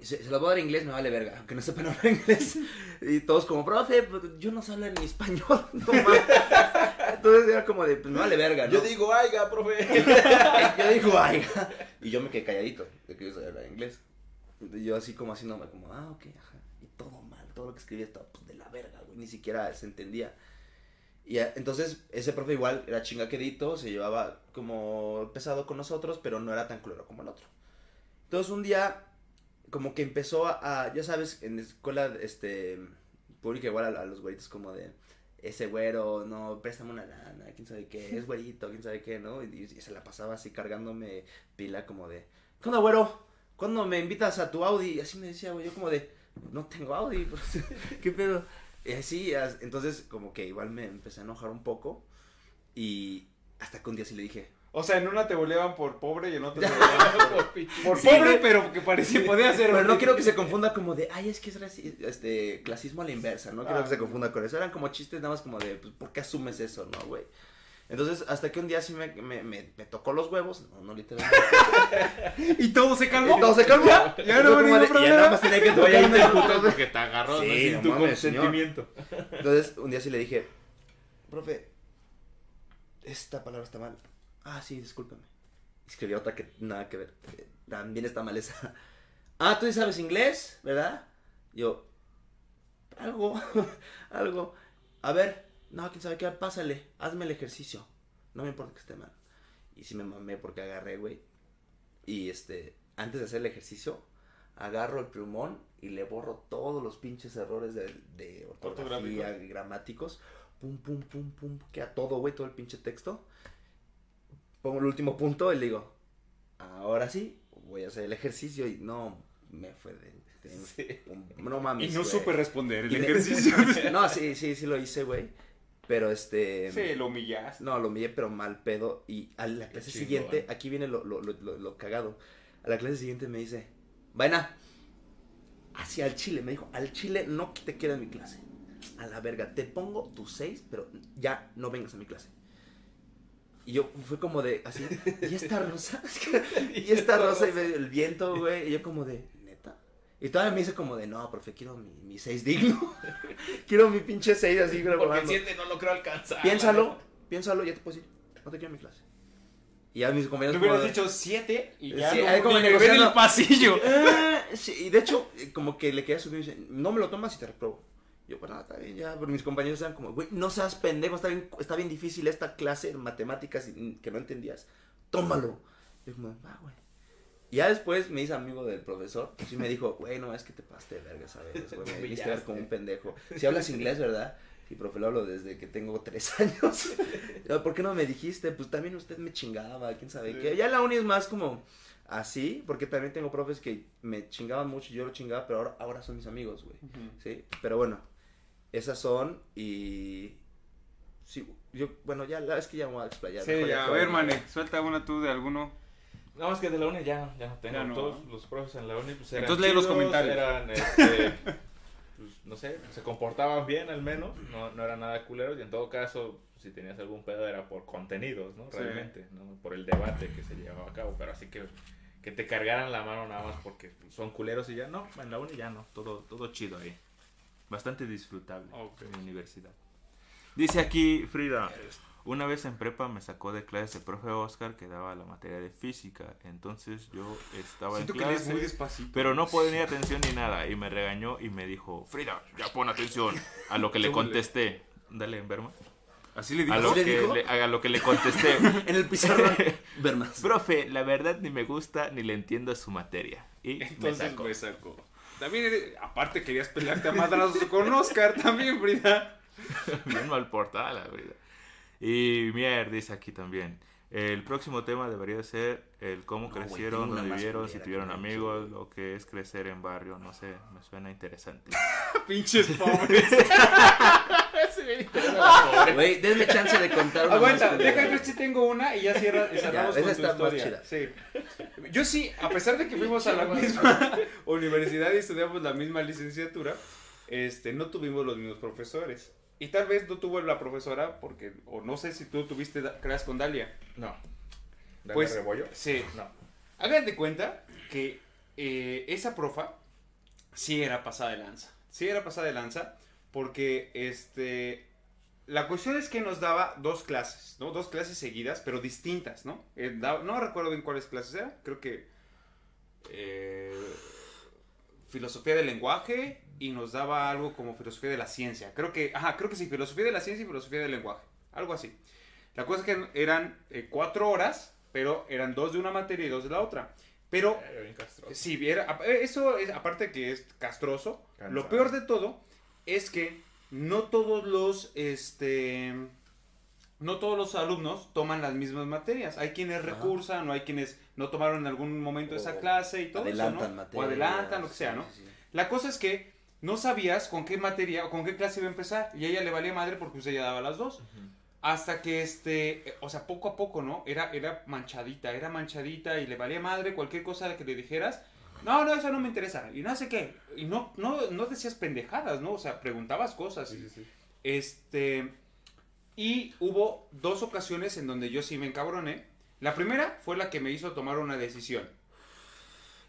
se, se lo voy a dar en inglés, me vale verga, aunque no sepan [LAUGHS] hablar inglés. Y todos como, profe, pues, yo no sé hablar ni español, [LAUGHS] no. Entonces era como de, pues me vale verga, ¿no? [LAUGHS] Yo digo, aiga, profe. yo digo, ay, y yo me quedé calladito de que yo sabía hablar inglés. Y yo así como haciéndome como, ah, ok, ajá. Y todo mal, todo lo que escribía estaba pues, de la verga, güey, ni siquiera se entendía. Y entonces ese profe igual era chingaquedito, se llevaba como pesado con nosotros, pero no era tan culero como el otro. Entonces un día como que empezó a, ya sabes, en escuela este pública igual a, los güeritos como de ese güero, no, préstame una lana, quién sabe qué, es güerito, quién sabe qué, ¿no? Y, se la pasaba así cargándome pila como de, ¿qué güero? ¿Cuándo me invitas a tu Audi? Y así me decía, güey, yo como de, no tengo Audi, [LAUGHS] pues, ¿qué pedo? Y así, as- entonces como que igual me empecé a enojar un poco y, Hasta que un día sí le dije, O sea, en una te boleaban por pobre y en otra te [LAUGHS] boleaban por, por Sí, pobre, pero que parecía podía ser. Pero no quiero que se [LAUGHS] confunda como de, ay, es que es raci- este, clasismo a la inversa, no quiero Ah. que se confunda con eso. Eran como chistes nada más como de, pues, ¿por qué asumes eso, no, güey? Entonces, hasta que un día sí me, me, me, me tocó los huevos, no, no literalmente. [LAUGHS] Y todo se calmó. Y todo se calmó. Ya, ya no hubo ningún de, y ya problema. nada más tenía que tocarme. emputas porque te agarró, Sí, ¿no? Sin tu mames, señor. consentimiento. Entonces, un día sí le dije, profe, esta palabra está mal. Ah, sí, discúlpame. Escribí otra que nada que ver. eh, También está mal esa. [LAUGHS] Ah, tú sí sabes inglés, ¿verdad? Yo, algo, [LAUGHS] algo. A ver, no, quién sabe qué, pásale, hazme el ejercicio. No me importa que esté mal. Y sí me mamé porque agarré, güey. Y este, antes de hacer el ejercicio, agarro el plumón y le borro todos los pinches errores de, de ortografía, gramáticos. Pum, pum, pum, pum. Queda todo, güey, todo el pinche texto. Pongo el último punto y le digo, ahora sí, voy a hacer el ejercicio. Y no, me fue de. de- No mames. Y no güey. supe responder el [LAUGHS] Y ejercicio. [LAUGHS] No, sí, sí, sí lo hice, güey. Pero este. Sí, lo humillaste. No, lo humillé, pero mal pedo. Y a la clase siguiente, aquí viene lo, lo, lo, lo- cagado. A la clase siguiente me dice, vaina, hacia el chile. Me dijo, al chile no te quiero en mi clase. A la verga, te pongo tus seis, pero ya no vengas a mi clase. Y yo fue como de, así, [LAUGHS] ¿y esta rosa? [LAUGHS] y esta [LAUGHS] rosa y me- el viento, güey. Y yo como de, ¿neta? Y todavía me dice como de, no, profe, quiero mi, mi seis digno. quiero mi pinche seis así, Porque el grabando. 7 no lo creo alcanzar. Piénsalo, piénsalo, ya te puedo decir. No te quiero en mi clase. Y ya mis compañeros. hubieras como de- dicho siete y ya Sí, no, ahí como ven en negociando. el pasillo. "Ah", sí, y de hecho, eh, como que le quería subir y dice, no me lo tomas y te reprobo. Yo, bueno, está bien, ya, pero mis compañeros eran como, güey, no seas pendejo, está bien, está bien difícil esta clase en matemáticas y- que no entendías. Tómalo. Y yo como, ah, güey. Y ya después me hice amigo del profesor, y me dijo, güey, no, es que te pasaste de verga, ¿sabes? Güey, [LAUGHS] me viste ver como un pendejo. Si hablas inglés, ¿verdad? Sí, profe, lo hablo desde que tengo tres [LAUGHS] años. ¿Por qué no me dijiste? Pues también usted me chingaba, quién sabe qué. Ya la uni es más como así, porque también tengo profes que me chingaban mucho, yo lo chingaba, pero ahora, ahora son mis amigos, güey. Sí, pero bueno, esas son y... Sí, yo, bueno, ya la es que ya me voy a explayar. Sí, ya, a ver, mane, suelta una tú de alguno. No, es que de la uni ya, ya no tengo. Ya no. Todos los profes en la uni pues eran Entonces lee los comentarios. Eran, [LAUGHS] este, pues, no sé, se comportaban bien al menos, no, no eran nada culeros y en todo caso, si tenías algún pedo era por contenidos, ¿no? Sí. Realmente, ¿no? Por el debate que se llevaba a cabo, pero así que que te cargaran la mano nada más porque son culeros y ya no, en la uni ya no, todo, todo chido ahí. Bastante disfrutable Ok. en la universidad. Dice aquí Frida, una vez en prepa me sacó de clase el profe Oscar que daba la materia de física. Entonces yo estaba Siento en que clase, muy despacito. pero no ponía atención ni nada. Y me regañó y me dijo, Frida, ya pon atención. A lo que le [LAUGHS] ¿Cómo le- contesté. Dale, Enverma. Así le A digo. lo, le que dijo? le, a lo que le contesté. [LAUGHS] En el pizarrón, [LAUGHS] ver más. Profe, la verdad ni me gusta ni le entiendo su materia. Y me Entonces sacó. me sacó. También, eres- aparte querías pelearte a madrazos con Oscar también, Frida. Bien mal portada la verdad. Y Mier dice aquí también. El próximo tema debería ser el cómo No, crecieron, dónde vivieron, si tuvieron amigos, lo que es crecer en barrio. No sé, me suena interesante. [LAUGHS] Pinches pobres. [LAUGHS] Güey, denme chance de contar una Aguanta, que güey. sí tengo una y ya cierra, y cerramos Ya, con esa tu está más historia. chida. Sí. Yo sí, a pesar de que fuimos a la misma [LAUGHS] universidad y estudiamos la misma licenciatura, este, no tuvimos los mismos profesores. Y tal vez no tuvo la profesora porque, o no sé si tú tuviste clases con Dalia. No. ¿Dale Pues- rebollo? Sí. No. Hagan de cuenta que eh, esa profa sí era pasada de lanza. Sí era pasada de lanza porque este la cuestión es que nos daba dos clases, ¿no? Dos clases seguidas, pero distintas, ¿no? Eh, da- no recuerdo bien cuáles clases eran. Creo que eh, filosofía del lenguaje y nos daba algo como filosofía de la ciencia. Creo que, ajá, creo que sí, filosofía de la ciencia y filosofía del lenguaje. Algo así. La cosa es que eran eh, cuatro horas, pero eran dos de una materia y dos de la otra. Pero Era viera, eh, eso es, aparte que es castroso, Cansado. lo peor de todo es que no todos los, este, no todos los alumnos toman las mismas materias. Hay quienes Ajá. recursan o hay quienes no tomaron en algún momento esa clase y todo Adelantan eso, ¿no? materias. O adelantan, lo que sea, ¿no? sí, sí. La cosa es que no sabías con qué materia o con qué clase iba a empezar y a ella le valía madre porque usted ya daba las dos. Hasta que, este, o sea, poco a poco, ¿no? Era, era manchadita, era manchadita y le valía madre cualquier cosa que le dijeras. No, no, eso no me interesa. Y no sé qué. Y no, no, no decías pendejadas, ¿no? O sea, preguntabas cosas. Sí, sí, sí. Este. Y hubo dos ocasiones en donde yo sí me encabroné. La primera fue la que me hizo tomar una decisión.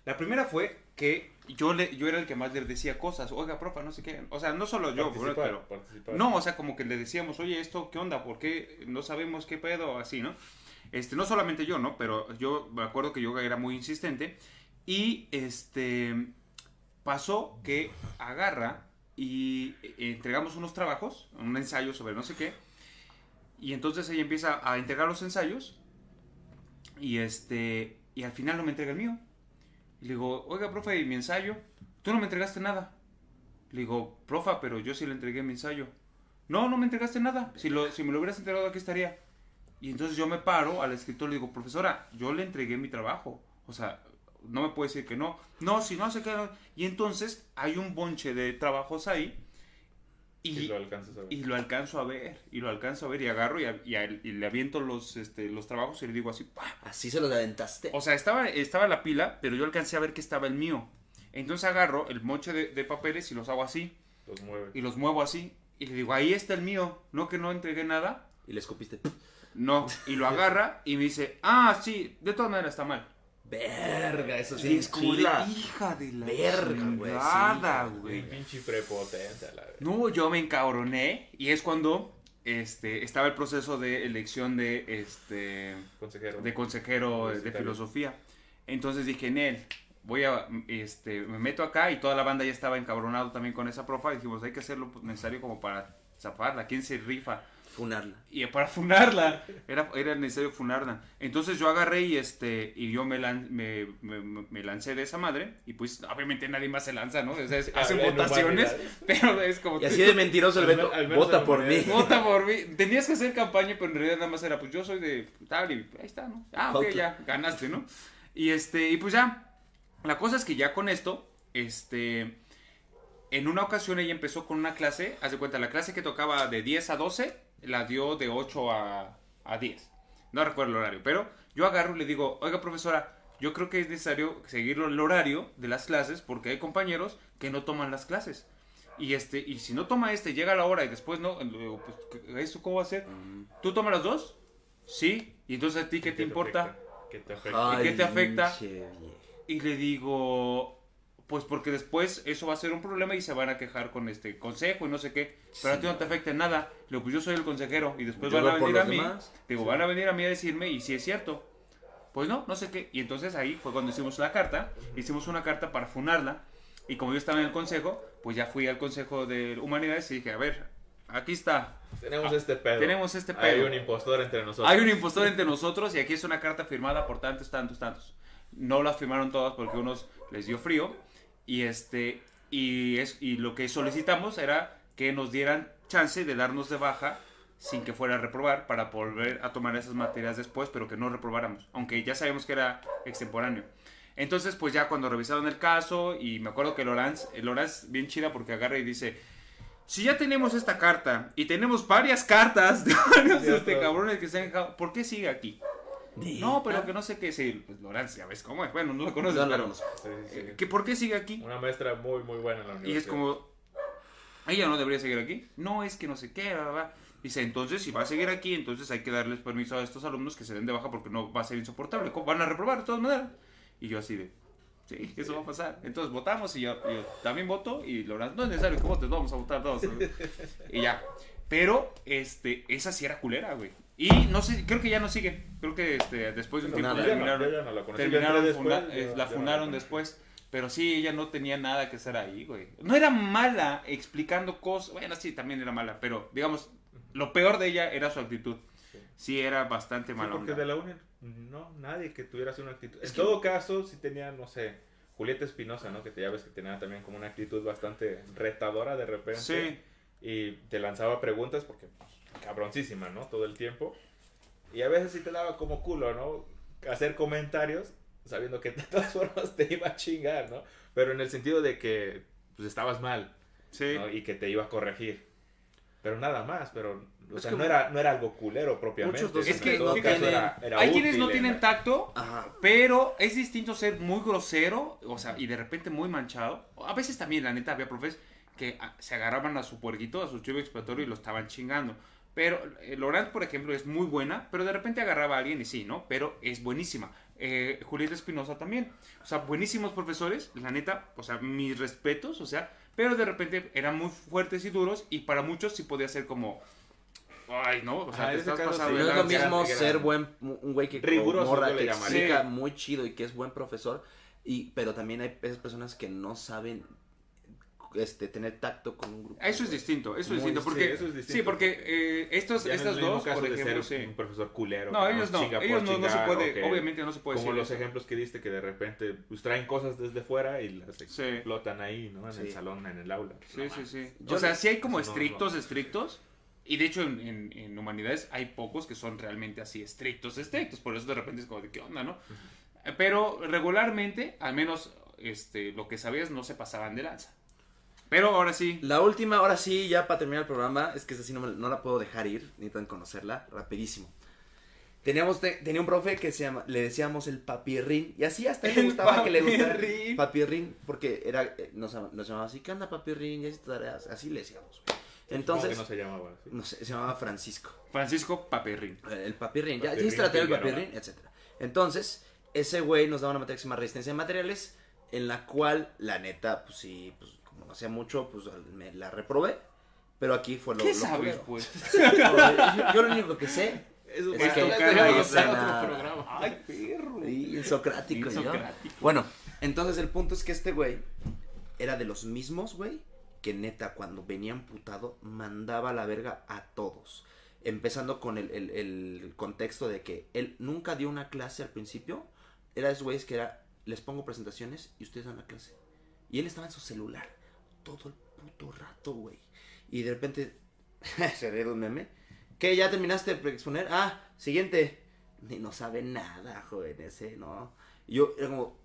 La primera fue que yo, le, yo era el que más le decía cosas. Oiga, profa, no sé qué. O sea, no solo yo, Participar, pero. participar. No, o sea, como que le decíamos, oye, esto, ¿qué onda? ¿Por qué no sabemos qué pedo? Así, ¿no? Este, no solamente yo, ¿no? Pero yo me acuerdo que yo era muy insistente. Y este. Pasó que agarra y eh, entregamos unos trabajos, un ensayo sobre no sé qué. Y entonces ella empieza a entregar los ensayos. Y este. Y al final no me entrega el mío. Y le digo, oiga, profe, ¿y mi ensayo? Tú no me entregaste nada. Le digo, profa, pero yo sí le entregué mi ensayo. No, no me entregaste nada. Si, lo, si me lo hubieras entregado, aquí estaría. Y entonces yo me paro al escritor y le digo, profesora, yo le entregué mi trabajo. O sea, no me puede decir que no. No, si no se queda. Y entonces hay un bonche de trabajos ahí. Y, Y lo alcanzas a ver. y lo alcanzo a ver. Y lo alcanzo a ver y agarro y, a- y a y le aviento los, este, los trabajos y le digo así, ¡pah! Así se los aventaste. O sea, estaba, estaba la pila, pero yo alcancé a ver que estaba el mío. Entonces agarro el moche de, de papeles y los hago así. Los mueve. Y los muevo así. Y le digo, ahí está el mío. No que no entregué nada. Y le escupiste. No. Y lo agarra y me dice, ah, sí, de todas maneras está mal. Verga, eso sí. Es como de, chila. hija de la Verga, güey, sí, pinche prepotente a la vez. No, yo me encabroné. Y es cuando este, estaba el proceso de elección de, este, Consejero. de consejero de Universitario. filosofía. Entonces dije, Nel, voy a, este, me meto acá y toda la banda ya estaba encabronado también con esa profa. Y dijimos, hay que hacer lo necesario como para zafarla. ¿Quién se rifa? Funarla. Y para funarla, era, era necesario funarla. Entonces yo agarré y este y yo me, lan- me, me- me lancé de esa madre. Y pues obviamente nadie más se lanza, ¿no? O sea, es- [LAUGHS] hacen en votaciones, pero es como Y así de mentiroso el Beto. Vota por mí. Vota por mí. [LAUGHS] Tenías que hacer campaña, pero en realidad nada más era, pues yo soy de tal y ahí está, ¿no? Ah, ok, ya, ganaste, ¿no? Y este, y pues ya, la cosa es que ya con esto, este, en una ocasión ella empezó con una clase, haz de cuenta, la clase que tocaba de 10 a 12, la dio de 8 a, a 10. No recuerdo el horario, pero yo agarro y le digo, oiga profesora, yo creo que es necesario seguir el horario de las clases porque hay compañeros que no toman las clases. Y este, y si no toma este, llega la hora y después no, digo, pues, ¿qué- ¿eso cómo va a ser? ¿Tú tomas las dos? Sí. ¿Y entonces a ti qué te importa? afecta? ¿Qué te afecta? ¿Y qué te afecta? Y le digo, pues porque después eso va a ser un problema y se van a quejar con este consejo y no sé qué. Pero a ti no te afecta en nada. Digo, pues yo soy el consejero y después Yo van a venir a mí. demás. Digo, van a venir a mí a decirme y si es cierto. Pues no, no sé qué. Y entonces ahí fue cuando hicimos la carta. Hicimos una carta para funarla. Y como yo estaba en el consejo, pues ya fui al consejo de humanidades y dije, a ver, aquí está. Tenemos este pedo. Tenemos este Hay pedo. un impostor entre nosotros. Hay un impostor entre nosotros y aquí es una carta firmada por tantos, tantos, tantos. No la firmaron todas porque unos les dio frío y este y es y lo que solicitamos era que nos dieran chance de darnos de baja sin que fuera a reprobar para volver a tomar esas materias después, pero que no reprobáramos, aunque ya sabemos que era extemporáneo. Entonces, pues ya cuando revisaron el caso y me acuerdo que Lorenz, Lorenz bien chida porque agarra y dice, si ya tenemos esta carta y tenemos varias cartas [LAUGHS] de varios este, cabrones que se han dejado, ¿por qué sigue aquí? No, pero que no sé qué sí, pues Lorenz, ya ves cómo es, bueno, no lo conoces, No pero conozco. Sí, sí, sí. eh, ¿que ¿por qué sigue aquí? Una maestra muy, muy buena en la Y universidad. es como, ella no debería seguir aquí. No, es que no sé qué, bla, bla, bla. Dice, entonces si va a seguir aquí, entonces hay que darles permiso a estos alumnos que se den de baja porque no va a ser insoportable. ¿Cómo? Van a reprobar de todas maneras. Y yo así de, sí, eso va a pasar. Entonces votamos y yo, yo también voto y Lorenz, no es necesario que votes, vamos a votar todos. [LAUGHS] y ya. Pero, este, esa sí era culera, güey. Y no sé, creo que ya no sigue. Creo que este, después de un tiempo terminaron, la fundaron después. Pero sí, ella no tenía nada que hacer ahí, güey. No era mala explicando cosas. Bueno, sí, también era mala. Pero, digamos, lo peor de ella era su actitud. Sí. Sí, era bastante Sí, mala. porque onda. de la UNED, no, nadie que tuviera así una actitud. Es en que- todo caso, sí tenía, no sé, Julieta Espinosa, ¿no? Que te, ya ves que tenía también como una actitud bastante retadora de repente. Sí, Y te lanzaba preguntas porque, pues, cabroncísima, ¿no? Todo el tiempo. Y a veces sí te daba como culo, ¿no? Hacer comentarios sabiendo que de [LAUGHS] todas formas te iba a chingar, ¿no? Pero en el sentido de que, pues, estabas mal, sí. ¿no? Y que te iba a corregir. pero nada más, pero o Es sea, que no era, no era algo culero propiamente. muchos Es que no tienen- era- era Hay quienes no tienen tacto, Ajá. pero es distinto ser muy grosero, o sea, y de repente muy manchado. A veces también, la neta, había profes que se agarraban a su puerquito, a su chivo expiatorio y lo estaban chingando. Pero eh, Laurent, por ejemplo, es muy buena, pero de repente agarraba a alguien y sí, ¿no? Pero es buenísima. Eh, Julieta Espinosa también. O sea, buenísimos profesores, la neta, o sea, mis respetos, o sea, pero de repente eran muy fuertes y duros y para muchos sí podía ser como... Ay, no, o sea, te ese estás caso pasando No es lo mismo ser buen, un güey que Riguroso, morra, que llamaría. explica Sí. muy chido y que es buen profesor, y, pero también hay esas personas que no saben este, tener tacto con un grupo. Eso es distinto, eso es distinto. sí, Porque, eso es distinto. sí, porque eh, estos, Ya no es estas mismo dos, caso por de ejemplo, ser sí. un profesor culero. No, ellos no, ellos no, no se puede, obviamente no se puede Como decir los eso. ejemplos que diste que de repente pues, traen cosas desde fuera y las Sí. explotan ahí, ¿no? En Sí. el salón, en el aula. Sí, sí, sí. Yo o sea, no- sí hay como no, estrictos, estrictos. Y de hecho, en, en- en humanidades hay pocos que son realmente así estrictos, estrictos. Por eso de repente es como de qué onda, ¿no? Pero regularmente, al menos este, lo que sabías, no se pasaban de lanza. Pero ahora sí. La última, ahora sí, ya para terminar el programa, es que esta sí no, me- no la puedo dejar ir, necesitan conocerla, rapidísimo. Teníamos, te- tenía un profe que se llama, le decíamos el papirrín, y así hasta a él le El gustaba que le gustara papirrín. papirrín, porque era, eh, nos, nos llamaba así, ¿qué onda papirrín? Ya hiciste tareas, así le decíamos. Entonces, que no se llamaba así. no sé, se llamaba Francisco. Francisco Paperrín. Eh, El papirrín, ya, ya Papirrín hiciste la Figueroa. papirrín, etcétera. Entonces, ese güey nos daba una materia que se llama resistencia de materiales, en la cual, la neta, pues sí, pues hacía mucho, pues me la reprobé. Pero aquí fue lo, ¿Qué lo sabes, culero. pues? [LAUGHS] yo, yo lo único que sé Eso Es que- no. Ay, perro. y socrático, yo. Bueno, entonces el punto es que este güey era de los mismos, güey, que neta cuando venía amputado mandaba a la verga a todos. Empezando con el, el- el contexto de que él nunca dio una clase al principio. Era de esos güeyes que era, les pongo presentaciones y ustedes dan la clase. Y él estaba en su celular todo el puto rato, güey. Y de repente [LAUGHS] se un meme. ¿Qué? ¿Ya terminaste de exponer? Ah, siguiente. Ni no sabe nada, joven, ese, ¿no? Yo era como,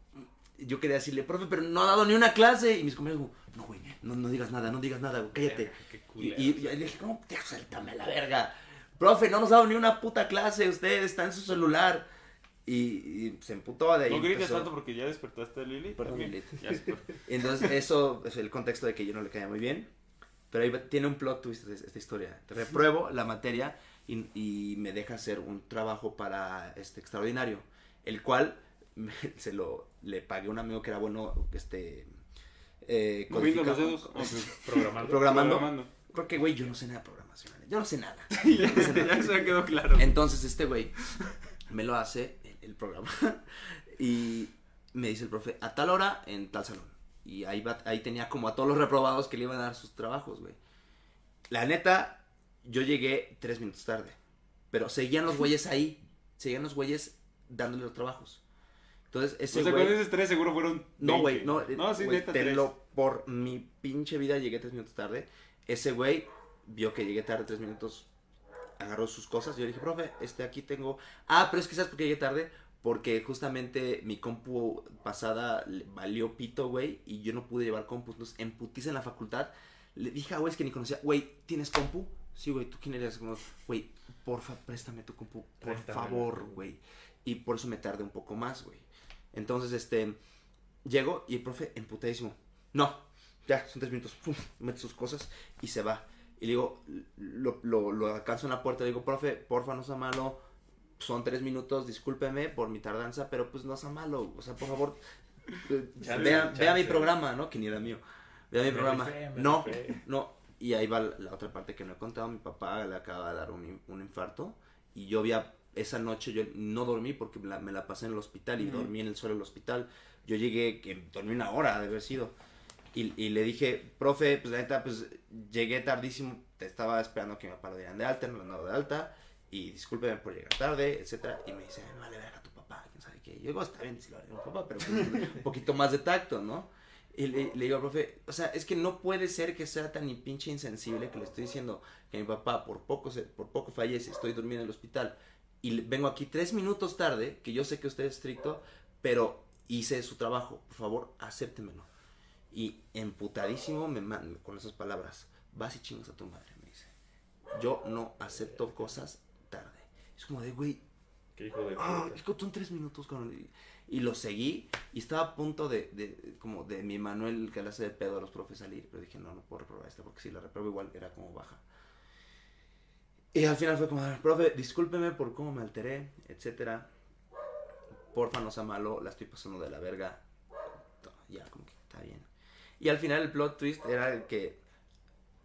yo quería decirle, profe, pero no ha dado ni una clase. Y mis compañeros como, no, güey, no, no digas nada, no digas nada, güey, cállate. Qué Y, culero. y- y le dije, ¿cómo te suéltame la verga? Profe, no nos ha dado ni una puta clase, usted está en su celular. Y, y se emputó de ahí. No grites empezó- tanto porque ya despertaste a Lili. Perdón. Ya se- [LAUGHS] Entonces, eso es el contexto de que yo no le caía muy bien. Pero ahí va- tiene un plot twist esta, esta historia. Repruebo la materia y, y me deja hacer un trabajo para este extraordinario. El cual me- [LAUGHS] se lo le pagué a un amigo que era bueno este eh, los dedos. [LAUGHS] Programando. programando. Programando. Porque, güey, yo no sé nada de programación. Yo no sé nada. ya se quedó claro. Entonces este güey me lo hace el, programa [LAUGHS] y me dice el profe, a tal hora en tal salón. Y ahí, va- ahí tenía como a todos los reprobados que le iban a dar sus trabajos, güey. La neta, yo llegué tres minutos tarde. Pero seguían los güeyes ahí. Seguían los güeyes dándole los trabajos. Entonces ese o sea, güey... con esos tres seguro fueron. No, 20. güey, no. No, sí, güey, neta, te tres. lo- por mi pinche vida llegué tres minutos tarde. Ese güey vio que llegué tarde tres minutos, agarró sus cosas. Yo le dije, profe, este aquí tengo. Ah, pero es que sabes por qué llegué tarde. Porque justamente mi compu pasada valió pito, güey, y yo no pude llevar compu. Entonces, en putiza en la facultad, le dije a güeyes que ni conocía, güey, ¿tienes compu? Sí, güey, ¿tú quién eres? Como, Güey, porfa, préstame tu compu, por favor, güey. Y por eso me tardé un poco más, güey. Entonces, este, llego y el profe emputadísimo. No, ya, son tres minutos. Pum, mete sus cosas y se va. Y le digo, lo, lo, lo alcanzo en la puerta. Le digo, profe, porfa, no sea malo. Son tres minutos, discúlpeme por mi tardanza, pero pues no sea malo. O sea, por favor, [LAUGHS] vea, vea mi programa, ¿no? Que ni era mío. Vea mi Me programa. no, no. Y ahí va la, la otra parte que no he contado. Mi papá le acaba de dar un, un infarto. Y yo había, esa noche yo no dormí porque me la, me la pasé en el hospital y dormí en el suelo del hospital. Yo llegué, que dormí una hora de haber sido. Y, y le dije, profe, pues la neta, pues llegué tardísimo. Te estaba esperando que lo dieran de alta, no lo han dado de alta. Y discúlpeme por llegar tarde, etcétera. Y me dice, no vale verga tu papá, quién sabe qué. Yo digo, está bien si lo haré a papá, pero pues, un [LAUGHS] poquito más de tacto, ¿no? Y le, le digo al profe, o sea, es que no puede ser que sea tan pinche insensible que le estoy diciendo que mi papá por poco, se, por poco fallece, estoy durmiendo en el hospital y vengo aquí tres minutos tarde, que yo sé que usted es estricto, pero hice su trabajo, por favor, acéptemelo. Y emputadísimo me man- con esas palabras, vas y chingas a tu madre, me dice. yo no acepto cosas tarde. Es como de, güey, Qué hijo de ah, puta. son tres minutos, cabrón. Y, y lo seguí y estaba a punto de, de, como de mi Manuel que le hace de pedo a los profes salir, pero dije, no, no puedo reprobar esta porque si la repruebo igual era como baja. Y al final fue como, "Ah, profe, discúlpeme por cómo me alteré, etcétera. Porfa, no sea malo, la estoy pasando de la verga. Ya, como. Y al final el plot twist era el que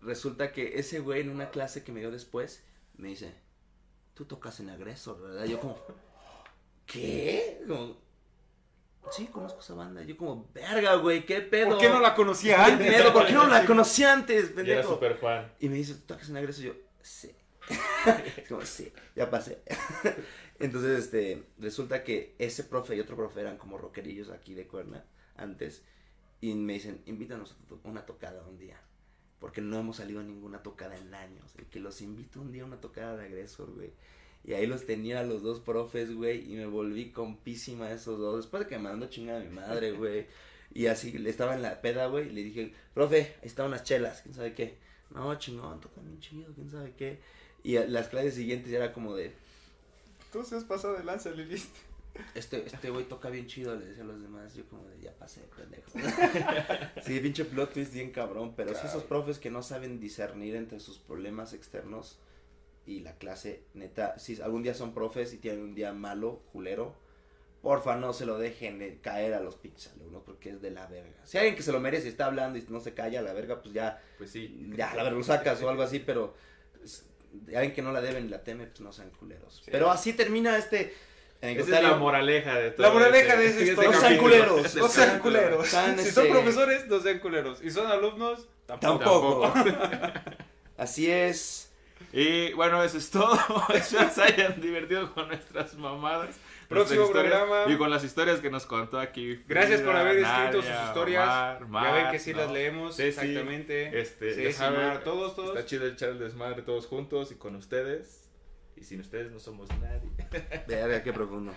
resulta que ese güey en una clase que me dio después me dice, tú tocas en agresor, ¿verdad? Yo como, ¿qué? Como, sí, conozco esa banda. Yo como, verga, güey, ¿qué pedo? ¿Por qué no la conocía ¿Qué antes? pedo? ¿Por qué no la conocí antes, Y era súper fan. Y me dice, ¿tú tocas en agreso? Y yo, sí. [LAUGHS] Es como, sí, ya pasé. [LAUGHS] Entonces, este, resulta que ese profe y otro profe eran como rockerillos aquí de Cuerna antes. Y me dicen, invítanos a to- una tocada un día. Porque no hemos salido a ninguna tocada en años. Y que los invito un día a una tocada de agresor, güey. Y ahí los tenía a los dos profes, güey. Y me volví compísima a esos dos. Después de que me mandó chingada a mi madre, [LAUGHS] güey. Y así, le estaba en la peda, güey. Y le dije, profe, ahí están unas chelas, quién sabe qué. No, chingón, tocan bien chido, quién sabe qué. Y a- las clases siguientes ya era como de, Tú se has pasado de lanza. Este este güey toca bien chido, le decía a los demás. Yo como de, ya pasé, pendejo. [LAUGHS] sí, pinche plot twist bien cabrón. Pero sí, esos profes que no saben discernir entre sus problemas externos y la clase, neta, si algún día son profes y tienen un día malo, culero, porfa, no se lo dejen de caer a los pinches alumnos porque es de la verga. Si hay alguien que se lo merece y está hablando y no se calla a la verga, pues ya Pues sí. ya la verdad lo sacas o algo así, pero alguien que no la deben y la teme, pues no sean culeros. Sí. Pero así termina este Esa es la moraleja de todo La moraleja este- de esa este. No sean culeros. No sean culeros. Si son este, profesores, no sean culeros. Y son alumnos, Tampoco. tampoco. [LAUGHS] así es. Y bueno, eso es todo. [LAUGHS] Espero se hayan divertido con nuestras mamadas. Próximo historias programa. Y con las historias que nos contó aquí. Gracias por haber escrito Nadia, sus historias. Ya ven que sí ¿no? las leemos. Exactamente. Este, Sí, ya sí, saben, Mar, todos, todos. Está chido echar el desmadre todos juntos y con ustedes. Y sin ustedes no somos nadie. [LAUGHS] Verga, qué profundo.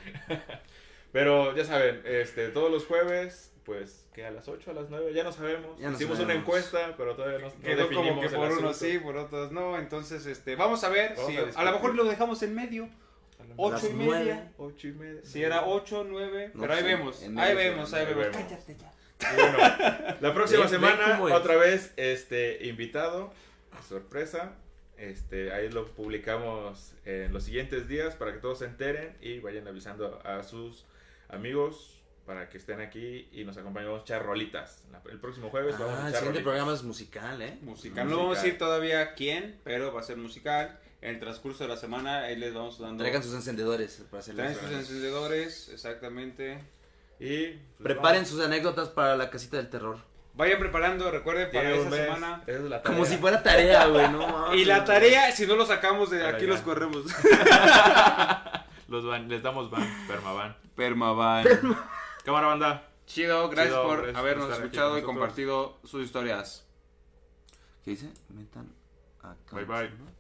Pero ya saben, este, todos los jueves, pues, que a las 8, a las 9, ya no sabemos. Ya no Hicimos una sabemos. encuesta, pero todavía no, no Quedó como definimos que por unos sí, por otros no. Entonces, este, vamos a ver. Vamos si, a a, lo mejor lo dejamos en medio. A lo Ocho Las y nueve. media. 8 y media. Si era 8, 9. No pero ahí sé, vemos. Ahí vemos, ahí vemos. Cállate ya. Y bueno, la próxima semana, otra vez, este, invitado, sorpresa. Este, ahí lo publicamos en los siguientes días para que todos se enteren y vayan avisando a sus amigos para que estén aquí y nos acompañemos a echar rolitas. El próximo jueves vamos Ah, a el echar siguiente rolitas. programa es musical, ¿eh? Musical. No vamos a decir todavía quién, pero va a ser musical. En el transcurso de la semana, ahí les vamos dando. Traigan sus encendedores para hacer Traen sus encendedores, exactamente. Y pues, Preparen sus anécdotas para la casita del terror. Vayan preparando, recuerden, para esa mes, semana. esa es la Como si fuera tarea, güey, no [LAUGHS] mames. Y la tarea, si no lo sacamos de Para aquí, allá. los corremos. [LAUGHS] Los van- les damos van, permaban. Permaban. Cámara banda. Chido, gracias Chido, por gracias por habernos estar aquí escuchado con y nosotros. compartido sus historias. ¿Qué dice? Metan acá. Bye bye. ¿no?